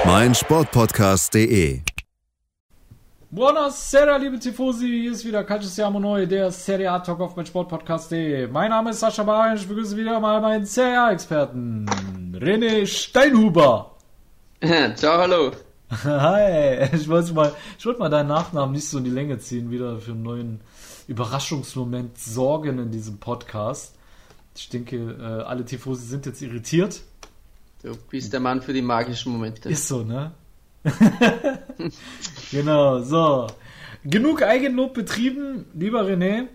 Auf meinsportpodcast.de. Buonasera, liebe Tifosi, hier ist wieder Calcius Jamo Neu, der Serie A Talk auf meinsportpodcast.de. Mein Name ist Sascha Bayer und ich begrüße wieder mal meinen Serie A-Experten, René Steinhuber. Ciao, hallo. Hi, ich wollte mal, ich wollte mal deinen Nachnamen nicht so in die Länge ziehen, wieder für einen neuen Überraschungsmoment sorgen in diesem Podcast. Ich denke, äh, alle Tifosi sind jetzt irritiert. Du bist der Mann für die magischen Momente. Ist so, ne? genau, so. Genug Eigenlob betrieben, lieber René.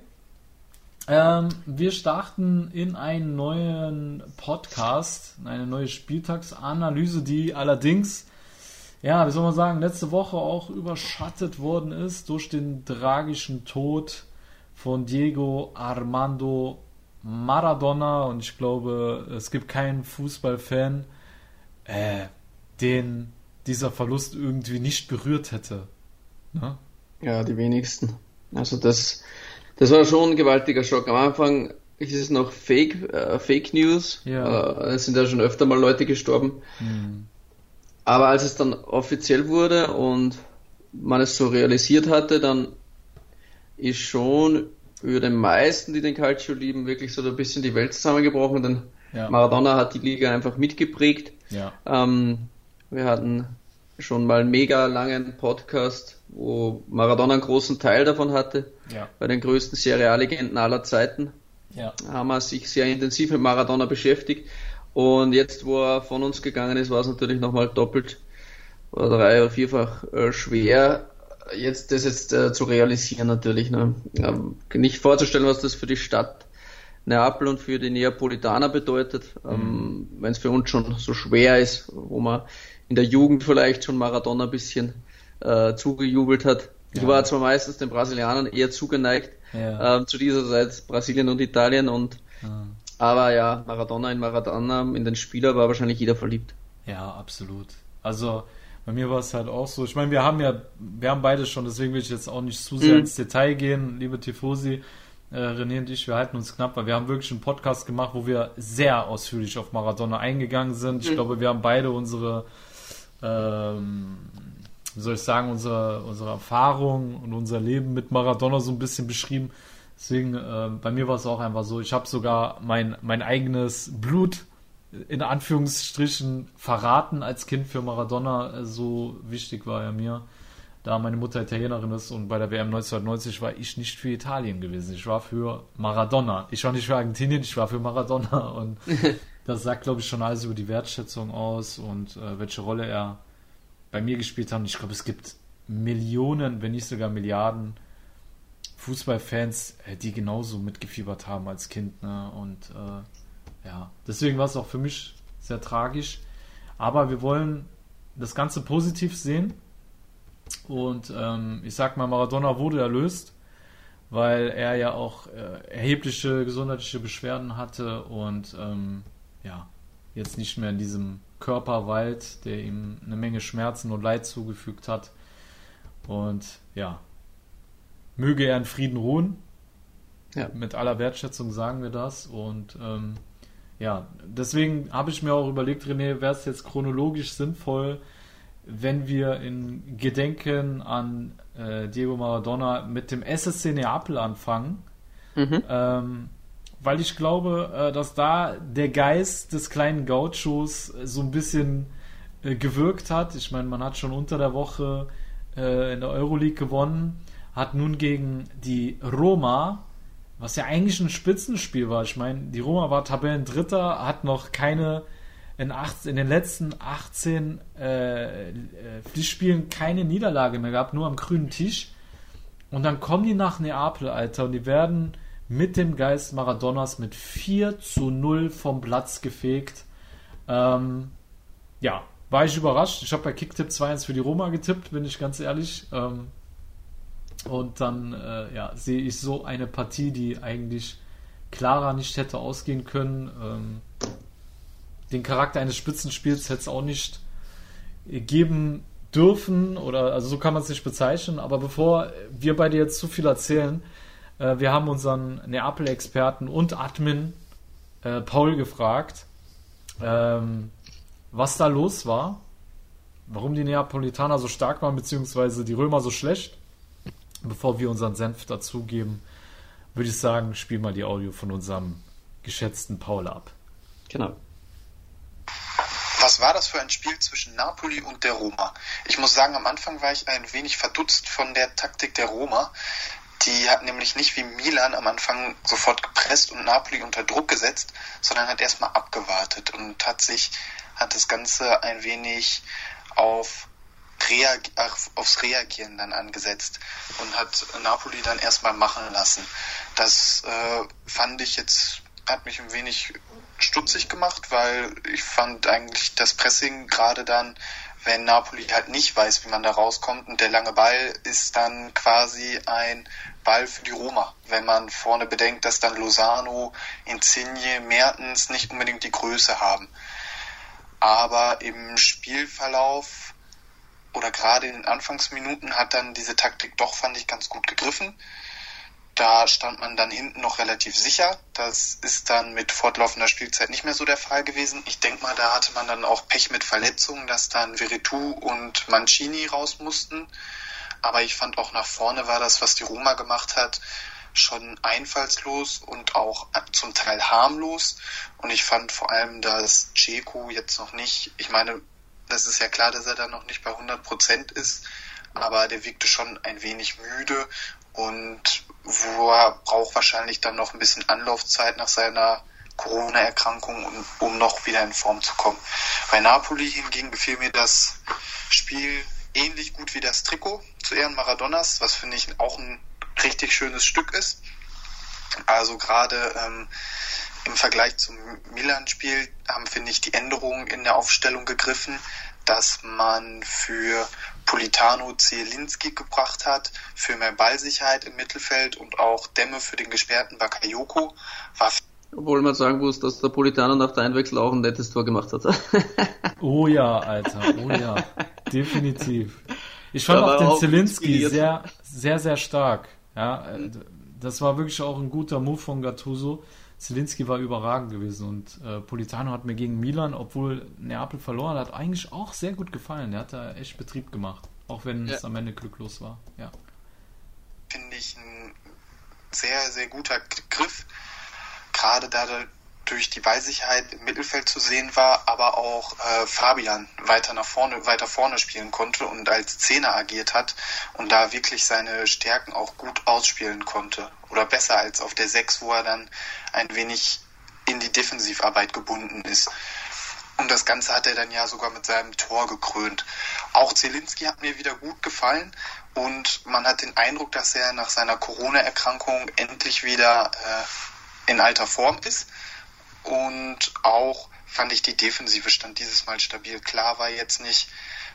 Ähm, wir starten in einen neuen Podcast, eine neue Spieltagsanalyse, die allerdings, ja, wie soll man sagen, letzte Woche auch überschattet worden ist durch den tragischen Tod von Diego Armando Maradona. Und ich glaube, es gibt keinen Fußballfan, äh, den dieser Verlust irgendwie nicht berührt hätte. Ne? Ja, die wenigsten. Also das, das war schon ein gewaltiger Schock. Am Anfang ist es noch Fake, äh, Fake News. Ja. Äh, es sind ja schon öfter mal Leute gestorben. Hm. Aber als es dann offiziell wurde und man es so realisiert hatte, dann ist schon für den meisten, die den Calcio lieben, wirklich so ein bisschen die Welt zusammengebrochen, denn Ja. Maradona hat die Liga einfach mitgeprägt. Ja. Ähm, wir hatten schon mal einen mega langen Podcast, wo Maradona einen großen Teil davon hatte. Ja. Bei den größten Serie A-Legenden aller Zeiten Ja. haben wir sich sehr intensiv mit Maradona beschäftigt. Und jetzt, wo er von uns gegangen ist, war es natürlich nochmal doppelt oder drei oder vierfach äh, schwer, jetzt das jetzt äh, zu realisieren natürlich. Ne? Ähm, nicht vorzustellen, was das für die Stadt Neapel und für die Neapolitaner bedeutet, ähm, wenn es für uns schon so schwer ist, wo man in der Jugend vielleicht schon Maradona ein bisschen äh, zugejubelt hat. Ich Ja. war zwar meistens den Brasilianern eher zugeneigt, Ja. ähm, zu dieser Zeit Brasilien und Italien und aber ja, Maradona in Maradona, in den Spieler war wahrscheinlich jeder verliebt. Ja, absolut. Also bei mir war es halt auch so. Ich meine, wir haben ja, wir haben beide schon, deswegen will ich jetzt auch nicht zu sehr Mhm. ins Detail gehen, liebe Tifosi. Äh, René und ich, wir halten uns knapp, weil wir haben wirklich einen Podcast gemacht, wo wir sehr ausführlich auf Maradona eingegangen sind. Ich Mhm. glaube, wir haben beide unsere, ähm, wie soll ich sagen, unsere, unsere Erfahrung und unser Leben mit Maradona so ein bisschen beschrieben. Deswegen, äh, bei mir war es auch einfach so, ich habe sogar mein, mein eigenes Blut in Anführungsstrichen verraten als Kind für Maradona. Äh, So wichtig war er mir, da meine Mutter Italienerin ist und bei der WM 1990 war ich nicht für Italien gewesen. Ich war für Maradona. Ich war nicht für Argentinien, ich war für Maradona. Und das sagt, glaube ich, schon alles über die Wertschätzung aus und äh, welche Rolle er bei mir gespielt hat. Und ich glaube, es gibt Millionen, wenn nicht sogar Milliarden Fußballfans, äh, die genauso mitgefiebert haben als Kind. Ne? Und äh, ja, deswegen war es auch für mich sehr tragisch. Aber wir wollen das Ganze positiv sehen. Und ähm, ich sag mal, Maradona wurde erlöst, weil er ja auch äh, erhebliche gesundheitliche Beschwerden hatte und ähm, ja, jetzt nicht mehr in diesem Körper weilt, der ihm eine Menge Schmerzen und Leid zugefügt hat. Und ja, möge er in Frieden ruhen. Ja. Mit aller Wertschätzung sagen wir das. Und ähm, ja, deswegen habe ich mir auch überlegt, René, wäre es jetzt chronologisch sinnvoll, wenn wir in Gedenken an äh, Diego Maradona mit dem SSC Neapel anfangen. Mhm. Ähm, weil ich glaube, äh, dass da der Geist des kleinen Gauchos äh, so ein bisschen äh, gewirkt hat. Ich meine, man hat schon unter der Woche äh, in der Euroleague gewonnen, hat nun gegen die Roma, was ja eigentlich ein Spitzenspiel war. Ich meine, die Roma war Tabellendritter, hat noch keine in, acht, in den letzten 18 äh, äh, keine Niederlage mehr gehabt, nur am grünen Tisch. Und dann kommen die nach Neapel, Alter, und die werden mit dem Geist Maradonas mit 4 zu 0 vom Platz gefegt. Ähm, ja, war ich überrascht. Ich habe bei Kicktipp 2-1 für die Roma getippt, bin ich ganz ehrlich. Ähm, und dann äh, ja, sehe ich so eine Partie, die eigentlich klarer nicht hätte ausgehen können. Ähm, den Charakter eines Spitzenspiels hätte es auch nicht geben dürfen oder also so kann man es nicht bezeichnen. Aber bevor wir beide jetzt zu viel erzählen, äh, wir haben unseren Neapel-Experten und Admin äh, Paul gefragt, ähm, was da los war, warum die Neapolitaner so stark waren, beziehungsweise die Römer so schlecht. Bevor wir unseren Senf dazugeben, würde ich sagen, spiel mal die Audio von unserem geschätzten Paul ab. Genau. Was war das für ein Spiel zwischen Napoli und der Roma? Ich muss sagen, am Anfang war ich ein wenig verdutzt von der Taktik der Roma. Die hat nämlich nicht wie Milan am Anfang sofort gepresst und Napoli unter Druck gesetzt, sondern hat erstmal abgewartet und hat sich, hat das Ganze ein wenig auf Reag aufs Reagieren dann angesetzt und hat Napoli dann erstmal machen lassen. Das äh, fand ich jetzt, hat mich ein wenig stutzig gemacht, weil ich fand eigentlich das Pressing gerade dann, wenn Napoli halt nicht weiß, wie man da rauskommt und der lange Ball ist dann quasi ein Ball für die Roma, wenn man vorne bedenkt, dass dann Lozano, Insigne, Mertens nicht unbedingt die Größe haben. Aber im Spielverlauf oder gerade in den Anfangsminuten hat dann diese Taktik doch, fand ich, ganz gut gegriffen. Da stand man dann hinten noch relativ sicher. Das ist dann mit fortlaufender Spielzeit nicht mehr so der Fall gewesen. Ich denke mal, da hatte man dann auch Pech mit Verletzungen, dass dann Veretout und Mancini raus mussten. Aber ich fand auch nach vorne war das, was die Roma gemacht hat, schon einfallslos und auch zum Teil harmlos. Und ich fand vor allem, dass Ceku jetzt noch nicht, ich meine, das ist ja klar, dass er da noch nicht bei 100 Prozent ist, aber der wirkte schon ein wenig müde und wo er braucht wahrscheinlich dann noch ein bisschen Anlaufzeit nach seiner Corona-Erkrankung, um, um noch wieder in Form zu kommen. Bei Napoli hingegen gefiel mir das Spiel ähnlich gut wie das Trikot zu Ehren Maradonas, was finde ich auch ein richtig schönes Stück ist. Also gerade ähm, im Vergleich zum Milan-Spiel haben, finde ich, die Änderungen in der Aufstellung gegriffen, dass man für Politano Zielinski gebracht hat, für mehr Ballsicherheit im Mittelfeld und auch Dämme für den gesperrten Bakayoko. War obwohl man sagen muss, dass der Politano nach der Einwechsel auch ein nettes Tor gemacht hat. oh ja, Alter, oh ja, definitiv. Ich fand auch den Zielinski sehr, sehr, sehr stark. Ja, das war wirklich auch ein guter Move von Gattuso. Zelinski war überragend gewesen und äh, Politano hat mir gegen Milan, obwohl Neapel verloren hat, eigentlich auch sehr gut gefallen. Der hat da echt Betrieb gemacht, auch wenn ja. es am Ende glücklos war. Ja. Finde ich ein sehr, sehr guter Griff. Gerade da durch die Ballsicherheit im Mittelfeld zu sehen war, aber auch äh, Fabian weiter nach vorne, weiter vorne spielen konnte und als Zehner agiert hat und da wirklich seine Stärken auch gut ausspielen konnte. Oder besser als auf der Sechs, wo er dann ein wenig in die Defensivarbeit gebunden ist. Und das Ganze hat er dann ja sogar mit seinem Tor gekrönt. Auch Zelinski hat mir wieder gut gefallen und man hat den Eindruck, dass er nach seiner Corona-Erkrankung endlich wieder äh, in alter Form ist und auch fand ich die Defensive stand dieses Mal stabil. Klar war jetzt nicht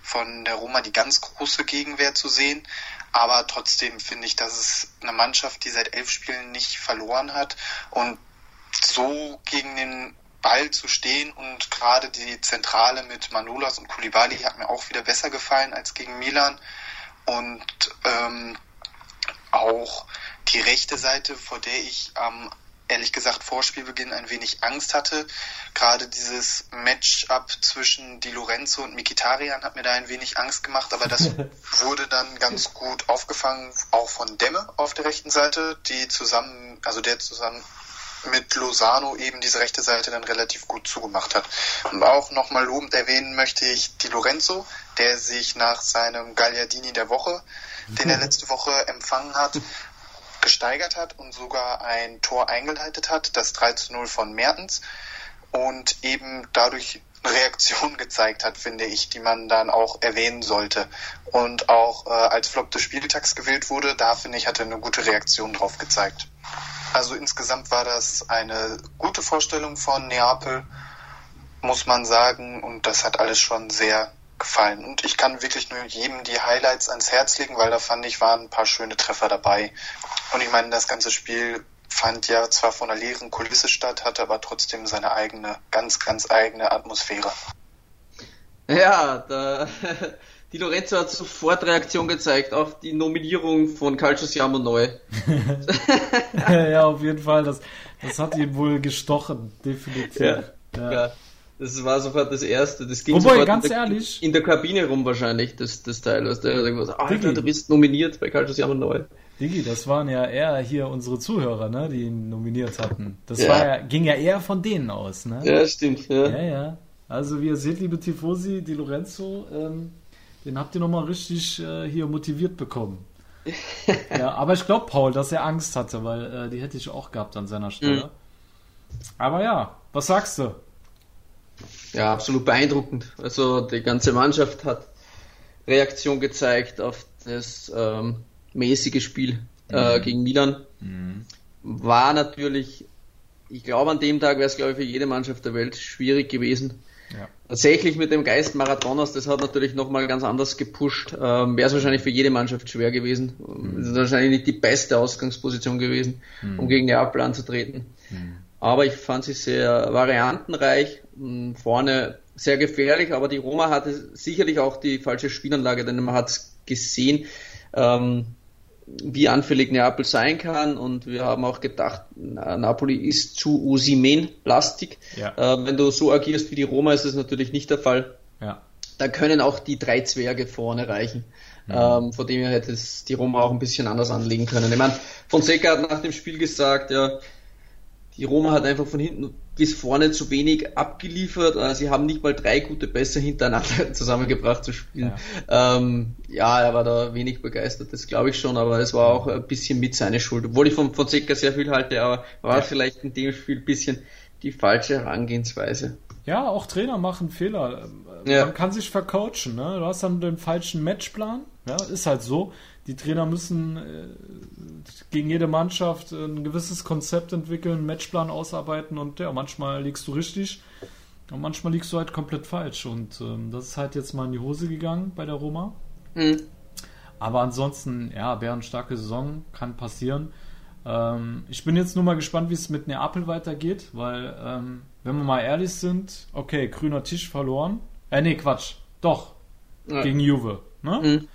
von der Roma die ganz große Gegenwehr zu sehen, aber trotzdem finde ich, dass es eine Mannschaft, die seit elf Spielen nicht verloren hat und so gegen den Ball zu stehen und gerade die Zentrale mit Manolas und Koulibaly hat mir auch wieder besser gefallen als gegen Milan und ähm, auch die rechte Seite, vor der ich am ehrlich gesagt vor Spielbeginn ein wenig Angst hatte. Gerade dieses Matchup zwischen Di Lorenzo und Mikitarian hat mir da ein wenig Angst gemacht, aber das wurde dann ganz gut aufgefangen, auch von Demme auf der rechten Seite, die zusammen, also der zusammen mit Lozano eben diese rechte Seite dann relativ gut zugemacht hat. Und auch nochmal lobend erwähnen möchte ich Di Lorenzo, der sich nach seinem Gagliardini der Woche, den er letzte Woche empfangen hat, gesteigert hat und sogar ein Tor eingeleitet hat, das 3 zu 0 von Mertens und eben dadurch Reaktion gezeigt hat, finde ich, die man dann auch erwähnen sollte. Und auch äh, als Flop des Spieltags gewählt wurde, da finde ich, hat er eine gute Reaktion drauf gezeigt. Also insgesamt war das eine gute Vorstellung von Neapel muss man sagen. Und das hat alles schon sehr gefallen. Und ich kann wirklich nur jedem die Highlights ans Herz legen, weil da fand ich, waren ein paar schöne Treffer dabei. Und ich meine, das ganze Spiel fand ja zwar von einer leeren Kulisse statt, hatte aber trotzdem seine eigene, ganz, ganz eigene Atmosphäre. Ja, da, die Lorenzo hat sofort Reaktion gezeigt auf die Nominierung von Calcio Siamo Neu. ja, auf jeden Fall. Das, das hat ihn wohl gestochen, definitiv. Ja, ja. ja. Das war sofort das erste. Das ging Wobei, ganz in der, ehrlich. In der Kabine rum wahrscheinlich, das, das Teil. Was der gesagt Alter, du bist nominiert bei Calcio Siamo Neu. Digi, das waren ja eher hier unsere Zuhörer, ne, die ihn nominiert hatten. Das ja. War ja, ging ja eher von denen aus, ne? Ja, stimmt, ja. Ja, ja. Also wie ihr seht, liebe Tifosi, die Lorenzo, ähm, den habt ihr nochmal richtig äh, hier motiviert bekommen. ja, aber ich glaube, Paul, dass er Angst hatte, weil äh, die hätte ich auch gehabt an seiner Stelle. Mhm. Aber ja, was sagst du? Ja, absolut beeindruckend. Also die ganze Mannschaft hat Reaktion gezeigt auf das ähm, mäßige Spiel äh, mhm. gegen Milan. Mhm. War natürlich, ich glaube, an dem Tag wäre es, glaube ich, für jede Mannschaft der Welt schwierig gewesen. Ja. Tatsächlich mit dem Geist Maradhonas, das hat natürlich nochmal ganz anders gepusht. Ähm, wäre es wahrscheinlich für jede Mannschaft schwer gewesen. Mhm. Wahrscheinlich nicht die beste Ausgangsposition gewesen, mhm. um gegen Neapel anzutreten. Aber ich fand sie sehr variantenreich, vorne sehr gefährlich, aber die Roma hatte sicherlich auch die falsche Spielanlage, denn man hat gesehen, ähm, wie anfällig Neapel sein kann und wir haben auch gedacht, Napoli ist zu Usimen-lastig. Ja. Äh, wenn du so agierst wie die Roma, ist das natürlich nicht der Fall. Ja. Da können auch die drei Zwerge vorne reichen. Mhm. Ähm, von dem her hätte es die Roma auch ein bisschen anders anlegen können. Ich meine, Fonseca hat nach dem Spiel gesagt, ja, die Roma hat einfach von hinten bis vorne zu wenig abgeliefert. Äh, sie haben nicht mal drei gute Pässe hintereinander zusammengebracht zu spielen. Ja. Ähm, ja, er war da wenig begeistert, das glaube ich schon, aber es war auch ein bisschen mit seiner Schuld. Obwohl ich von Fonseca sehr viel halte, aber war ja. vielleicht in dem Spiel ein bisschen die falsche Herangehensweise. Ja, auch Trainer machen Fehler. Ja. Man kann sich vercoachen, ne? Du hast dann den falschen Matchplan, ja, ist halt so die Trainer müssen äh, gegen jede Mannschaft ein gewisses Konzept entwickeln, einen Matchplan ausarbeiten und ja, manchmal liegst du richtig und manchmal liegst du halt komplett falsch. Und ähm, das ist halt jetzt mal in die Hose gegangen bei der Roma. Mhm. Aber ansonsten, ja, bärenstarke Saison, kann passieren. Ähm, ich bin jetzt nur mal gespannt, wie es mit Neapel weitergeht, weil, ähm, wenn wir mal ehrlich sind, okay, grüner Tisch verloren. Äh, nee, Quatsch. Doch. Ja. Gegen Juve. Ne? Mhm.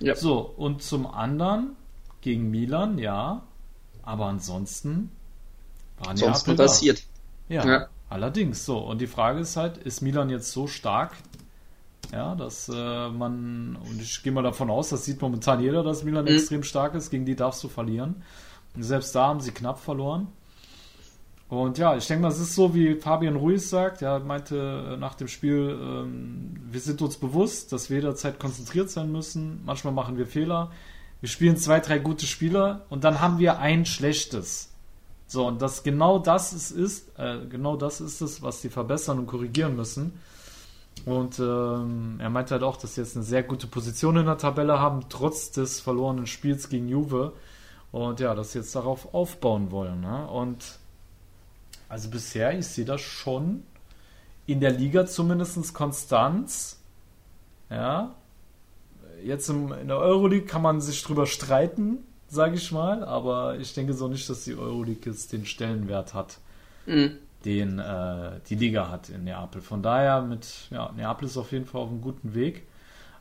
Ja. So, und zum anderen gegen Milan, ja. Aber ansonsten war Neapel passiert. Ja, ja, allerdings so. Und die Frage ist halt, ist Milan jetzt so stark, ja, dass äh, man, und ich gehe mal davon aus, das sieht momentan jeder, dass Milan mhm. extrem stark ist, gegen die darfst du verlieren. Und selbst da haben sie knapp verloren. Und ja, ich denke mal, es ist so, wie Fabian Ruiz sagt. Er meinte äh, nach dem Spiel, ähm, wir sind uns bewusst, dass wir jederzeit konzentriert sein müssen. Manchmal machen wir Fehler. Wir spielen zwei, drei gute Spieler und dann haben wir ein schlechtes. So, und das genau das ist, ist äh, genau das ist es, was sie verbessern und korrigieren müssen. Und ähm, er meinte halt auch, dass sie jetzt eine sehr gute Position in der Tabelle haben, trotz des verlorenen Spiels gegen Juve. Und ja, dass sie jetzt darauf aufbauen wollen. Ne? Und also bisher, ich sehe das schon in der Liga zumindest Konstanz. Ja. Jetzt im, in der Euroleague kann man sich drüber streiten, sage ich mal, aber ich denke so nicht, dass die Euroleague jetzt den Stellenwert hat, mhm. den äh, die Liga hat in Neapel. Von daher mit, ja, Neapel ist auf jeden Fall auf einem guten Weg.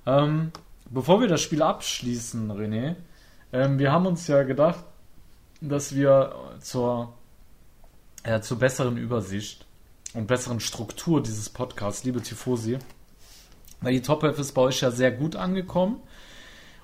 Ähm, bevor wir das Spiel abschließen, René, ähm, wir haben uns ja gedacht, dass wir zur äh, zur besseren Übersicht und besseren Struktur dieses Podcasts, liebe Tifosi. Weil die Top 11 ist bei euch ja sehr gut angekommen.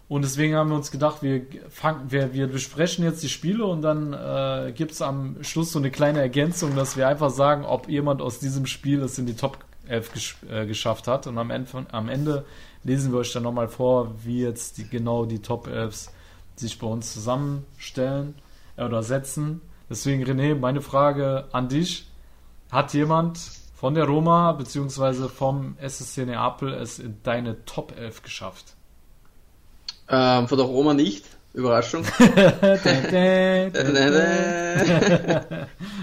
Und deswegen haben wir uns gedacht, wir, fangen, wir, wir besprechen jetzt die Spiele und dann äh, gibt es am Schluss so eine kleine Ergänzung, dass wir einfach sagen, ob jemand aus diesem Spiel es in die Top 11 gesch äh, geschafft hat. Und am Ende, am Ende lesen wir euch dann nochmal vor, wie jetzt die, genau die Top 11 sich bei uns zusammenstellen äh, oder setzen. Deswegen, René, meine Frage an dich. Hat jemand von der Roma bzw. vom SSC Neapel es in deine Top 11 geschafft? Ähm, von der Roma nicht. Überraschung. Bei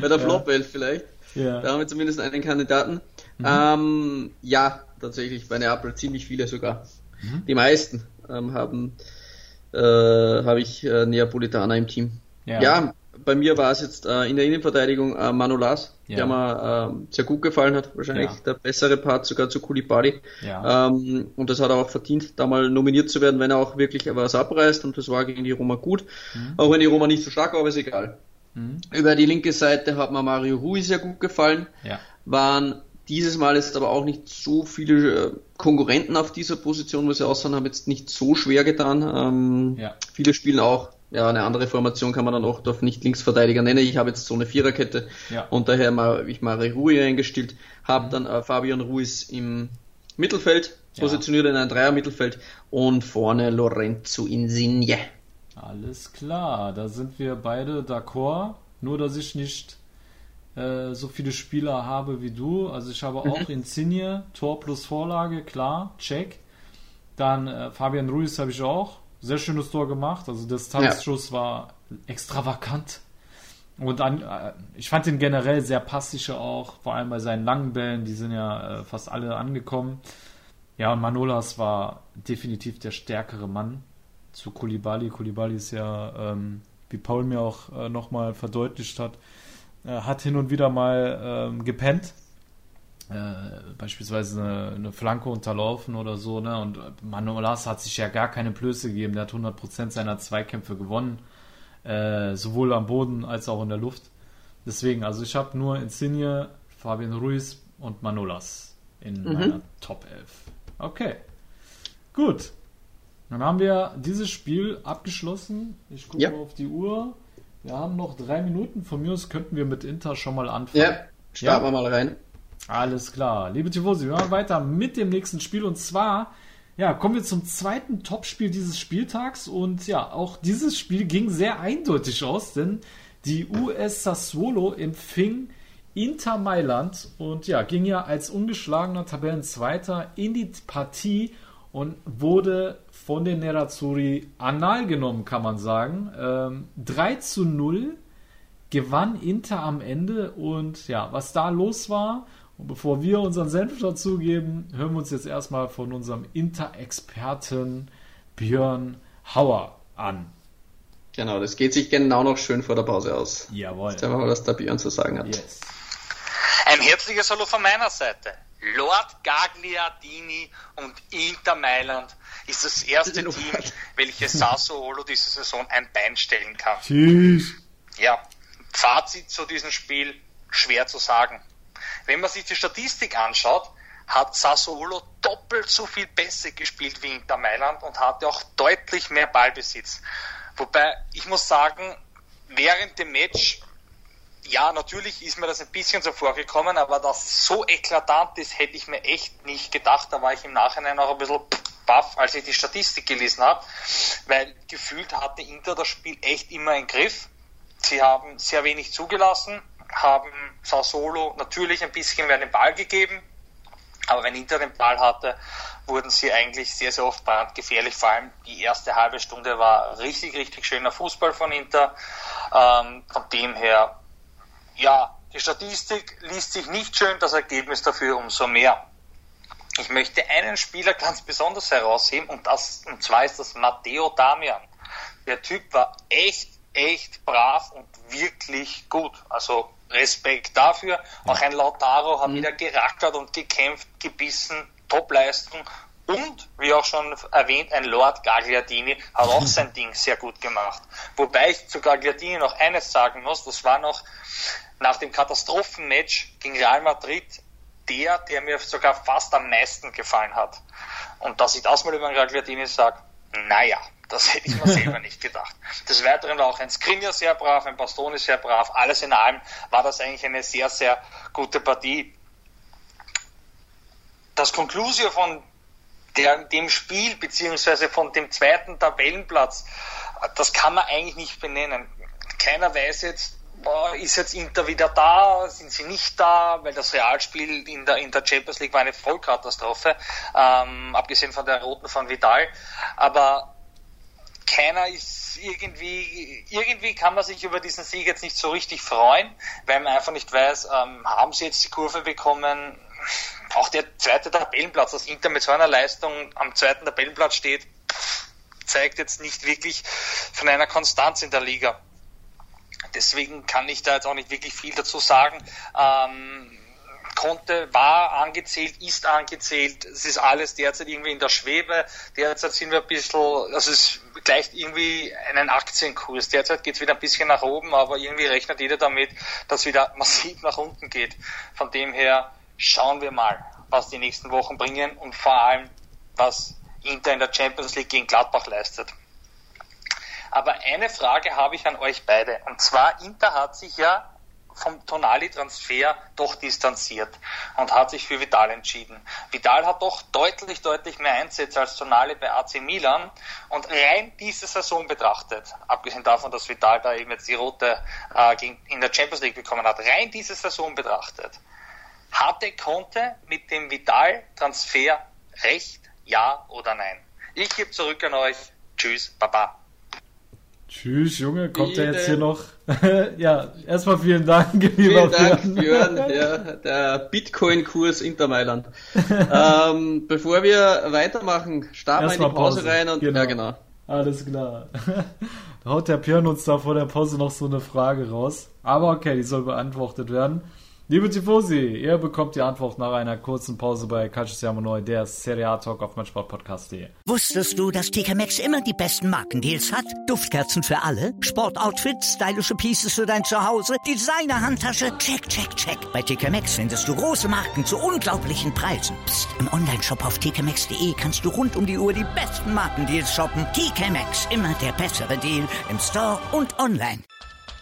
der Flop 11 vielleicht. Ja. Da haben wir zumindest einen Kandidaten. Mhm. Ähm, ja, tatsächlich bei Neapel ziemlich viele sogar. Mhm. Die meisten ähm, haben äh, habe ich äh, Neapolitaner im Team. Ja. ja, bei mir war es jetzt äh, in der Innenverteidigung äh, Manolas, ja. der mir äh, sehr gut gefallen hat. Wahrscheinlich ja. der bessere Part sogar zu Koulibaly. Ja. Ähm, und das hat er auch verdient, da mal nominiert zu werden, wenn er auch wirklich was abreißt. Und das war gegen die Roma gut. Mhm. Auch wenn die Roma nicht so stark war, aber ist egal. Mhm. Über die linke Seite hat mir Mario Rui sehr gut gefallen. Waren dieses Mal ist aber auch nicht so viele äh, Konkurrenten auf dieser Position, wo sie aussehen, haben jetzt nicht so schwer getan. Ähm. Viele spielen auch ja, eine andere Formation kann man dann auch auf nicht Linksverteidiger nennen. Ich habe jetzt so eine Viererkette ja. und daher habe ich Mare Rui eingestellt, habe mhm. dann äh, Fabian Ruiz im Mittelfeld, ja. positioniert in ein Dreier-Mittelfeld und vorne Lorenzo Insigne. Alles klar, da sind wir beide d'accord. Nur, dass ich nicht äh, so viele Spieler habe wie du. Also ich habe auch mhm. Insigne, Tor plus Vorlage, klar, check. Dann äh, Fabian Ruiz habe ich auch sehr schönes Tor gemacht. Also der Distanzschuss ja. war extravagant. Und an, äh, ich fand ihn generell sehr passisch auch, vor allem bei seinen langen Bällen, die sind ja äh, fast alle angekommen. Ja, und Manolas war definitiv der stärkere Mann zu Kulibali. Kulibali ist ja, ähm, wie Paul mir auch äh, nochmal verdeutlicht hat, äh, hat hin und wieder mal ähm, gepennt äh, beispielsweise eine, eine, Flanke unterlaufen oder so, ne? Und Manolas hat sich ja gar keine Blöße gegeben. Der hat 100% seiner Zweikämpfe gewonnen, äh, sowohl am Boden als auch in der Luft. Deswegen, also ich habe nur Insigne, Fabian Ruiz und Manolas in mhm. meiner Top 11. Okay, gut. Dann haben wir dieses Spiel abgeschlossen. Ich gucke ja. auf die Uhr. Wir haben noch drei Minuten. Von mir aus könnten wir mit Inter schon mal anfangen. Ja, starten ja. wir mal rein. Alles klar. Liebe Tifosi, wir machen weiter mit dem nächsten Spiel und zwar ja, kommen wir zum zweiten Topspiel dieses Spieltags und ja, auch dieses Spiel ging sehr eindeutig aus, denn die US Sassuolo empfing Inter Mailand und ja, ging ja als ungeschlagener Tabellenzweiter in die Partie und wurde von den Nerazzurri anal genommen, kann man sagen. Ähm, 3 zu 0 gewann Inter am Ende und ja, was da los war und bevor wir unseren Senf dazugeben, hören wir uns jetzt erstmal von unserem Inter-Experten Björn Hauer an. Genau, das geht sich genau noch schön vor der Pause aus. Jawohl. Jetzt wir mal, was der Björn zu sagen hat. Yes. Ein herzliches Hallo von meiner Seite. Lord Gagliardini und Inter Mailand ist das erste Team, welches Sassuolo diese Saison ein Bein stellen kann. Tschüss. Ja, Fazit zu diesem Spiel schwer zu sagen. Wenn man sich die Statistik anschaut, hat Sassuolo doppelt so viel Pässe gespielt wie Inter Mailand und hatte auch deutlich mehr Ballbesitz. Wobei ich muss sagen, während dem Match, ja, natürlich ist mir das ein bisschen so vorgekommen, aber dass so eklatant ist, hätte ich mir echt nicht gedacht. Da war ich im Nachhinein auch ein bisschen baff, als ich die Statistik gelesen habe, weil gefühlt hatte Inter das Spiel echt immer im Griff. Sie haben sehr wenig zugelassen, haben Sassuolo natürlich ein bisschen mehr den Ball gegeben, aber wenn Inter den Ball hatte, wurden sie eigentlich sehr, sehr oft brandgefährlich. Vor allem die erste halbe Stunde war richtig, richtig schöner Fußball von Inter. Ähm, von dem her, ja, die Statistik liest sich nicht schön, das Ergebnis dafür umso mehr. Ich möchte einen Spieler ganz besonders herausheben und das, und zwar ist das Matteo Damian. Der Typ war echt, echt brav und wirklich gut. Also Respekt dafür. Auch ein Lautaro hat mhm. wieder gerackert und gekämpft, gebissen, Topleistung. Und, wie auch schon erwähnt, ein Lord Gagliardini hat auch sein Ding sehr gut gemacht. Wobei ich zu Gagliardini noch eines sagen muss, das war noch nach dem Katastrophenmatch gegen Real Madrid der, der mir sogar fast am meisten gefallen hat. Und dass ich das mal über Gagliardini sage, naja, das hätte ich mir selber nicht gedacht. Des Weiteren war auch ein Skriniar sehr brav, ein Bastoni sehr brav. Alles in allem war das eigentlich eine sehr, sehr gute Partie. Das Conclusio von der, dem Spiel, beziehungsweise von dem zweiten Tabellenplatz, das kann man eigentlich nicht benennen. Keiner weiß jetzt, ist jetzt Inter wieder da, sind sie nicht da, weil das Realspiel in der, in der Champions League war eine Vollkatastrophe, ähm, abgesehen von der roten von Vidal. Aber keiner ist irgendwie, irgendwie kann man sich über diesen Sieg jetzt nicht so richtig freuen, weil man einfach nicht weiß, ähm, haben sie jetzt die Kurve bekommen, auch der zweite Tabellenplatz, dass Inter mit so einer Leistung am zweiten Tabellenplatz steht, zeigt jetzt nicht wirklich von einer Konstanz in der Liga. Deswegen kann ich da jetzt auch nicht wirklich viel dazu sagen. Ähm, konnte, war angezählt, ist angezählt. Es ist alles derzeit irgendwie in der Schwebe. Derzeit sind wir ein bisschen, also es gleicht irgendwie einen Aktienkurs. Derzeit geht es wieder ein bisschen nach oben, aber irgendwie rechnet jeder damit, dass wieder massiv nach unten geht. Von dem her schauen wir mal, was die nächsten Wochen bringen und vor allem, was Inter in der Champions League gegen Gladbach leistet. Aber eine Frage habe ich an euch beide. Und zwar, Inter hat sich ja vom Tonali-Transfer doch distanziert und hat sich für Vidal entschieden. Vidal hat doch deutlich, deutlich mehr Einsätze als Tonali bei AC Milan und rein diese Saison betrachtet, abgesehen davon, dass Vidal da eben jetzt die rote äh, in der Champions League bekommen hat, rein diese Saison betrachtet, hatte Conte mit dem Vidal-Transfer recht, ja oder nein? Ich gebe zurück an euch. Tschüss, Baba. Tschüss, Junge, kommt er jetzt hier noch? ja, erstmal vielen Dank, lieber Vielen Dank, Björn. Ja, der Bitcoin-Kurs Inter Mailand. ähm, bevor wir weitermachen, starten wir in die Pause, Pause, rein und genau. ja, genau. Alles klar. da haut der Björn uns da vor der Pause noch so eine Frage raus. Aber okay, die soll beantwortet werden. Liebe Tifosi, ihr bekommt die Antwort nach einer kurzen Pause bei Calcio Neu, der Serie A Talk auf meinsportpodcast.de. Wusstest du, dass TK Maxx immer die besten Markendeals hat? Duftkerzen für alle, Sportoutfits, stylische Pieces für dein Zuhause, Designer-Handtasche, check, check, check. Bei TK Maxx findest du große Marken zu unglaublichen Preisen. Psst. im Onlineshop auf tkmaxx.de kannst du rund um die Uhr die besten Markendeals shoppen. TK Maxx, immer der bessere Deal im Store und online.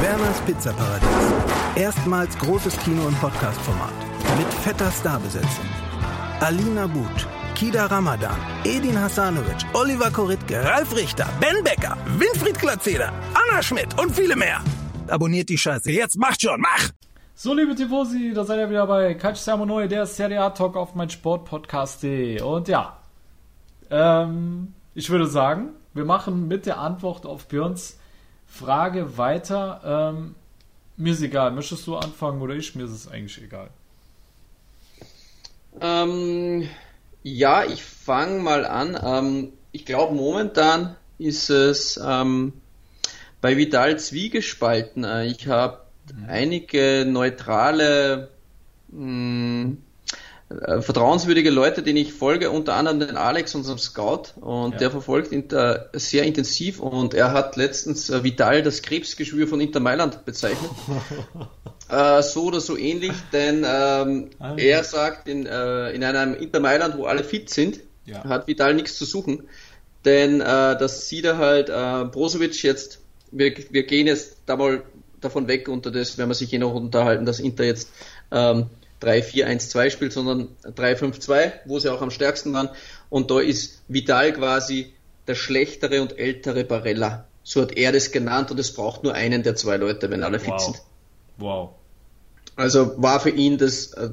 Werners Pizzaparadies. Erstmals großes Kino- und Podcast-Format. Mit fetter Starbesetzung. Alina But, Kida Ramadan, Edin Hasanovic, Oliver Koritke, Ralf Richter, Ben Becker, Winfried Glatzeder, Anna Schmidt und viele mehr. Abonniert die Scheiße. Jetzt macht schon, mach! So, liebe Tifosi, da seid ihr wieder bei Calcio Siamo Neu, der Serie A Talk auf mein Sportpodcast.de. Und ja, ähm, ich würde sagen, wir machen mit der Antwort auf Björns Frage weiter. Ähm, mir ist egal. Möchtest du anfangen oder ich? Mir ist es eigentlich egal. Ähm, ja, ich fange mal an. Ähm, ich glaube, momentan ist es ähm, bei Vidal zwiegespalten. Äh, ich habe mhm. einige neutrale mh, hm, äh, vertrauenswürdige Leute, denen ich folge, unter anderem den Alex, unserem Scout, und ja. der verfolgt Inter sehr intensiv und er hat letztens äh, Vidal das Krebsgeschwür von Inter Mailand bezeichnet. äh, so oder so ähnlich, denn ähm, er sagt, in, äh, in einem Inter Mailand, wo alle fit sind, ja. hat Vidal nichts zu suchen, denn äh, das sieht er halt, Brozovic jetzt, wir, wir gehen jetzt da mal davon weg, unter das, wenn wir sich eh noch unterhalten, dass Inter jetzt ähm, 3-4-1-2 spielt, sondern 3-5-2, wo sie auch am stärksten waren. Und da ist Vidal quasi der schlechtere und ältere Barella. So hat er das genannt und es braucht nur einen der zwei Leute, wenn alle fit wow. sind. Wow. Also war für ihn das äh,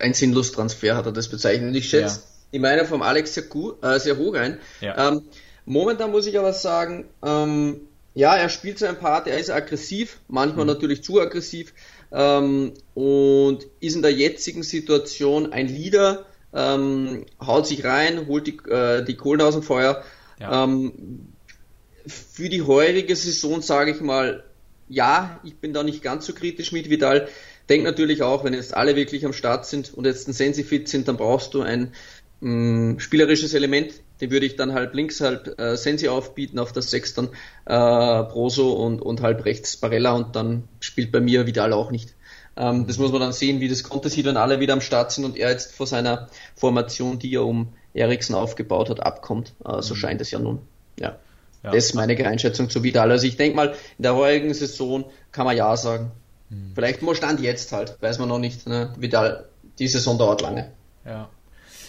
ein sinnlos Transfer, hat er das bezeichnet. Und ich schätze ja. die Meinung vom Alex sehr, gut, äh, sehr hoch ein. Ja. Ähm, momentan muss ich aber sagen, ähm, ja, er spielt so ein Part, er ist aggressiv, manchmal mhm. natürlich zu aggressiv, ähm, und ist in der jetzigen Situation ein Leader, ähm, haut sich rein, holt die, äh, die Kohlen aus dem Feuer. Ja. Ähm, für die heurige Saison sage ich mal, ja, ich bin da nicht ganz so kritisch mit Vidal. Denk natürlich auch, wenn jetzt alle wirklich am Start sind und jetzt ein Sensi fit sind, dann brauchst du ein mh, mm, spielerisches Element. Den würde ich dann halb links, halb äh, Sensi aufbieten, auf das Sechs dann äh, Broso und, und halb rechts Barella und dann spielt bei mir Vidal auch nicht. Ähm, das muss man dann sehen, wie das Konto sieht, wenn alle wieder am Start sind und er jetzt vor seiner Formation, die er um Eriksen aufgebaut hat, abkommt. Äh, so mhm. scheint es ja nun. Ja. ja. Das ist meine Einschätzung zu Vidal. Also ich denke mal, in der heutigen Saison kann man ja sagen. Hm. Vielleicht mal Stand jetzt halt, weiß man noch nicht. Ne? Vidal, die Saison dauert lange. Ja.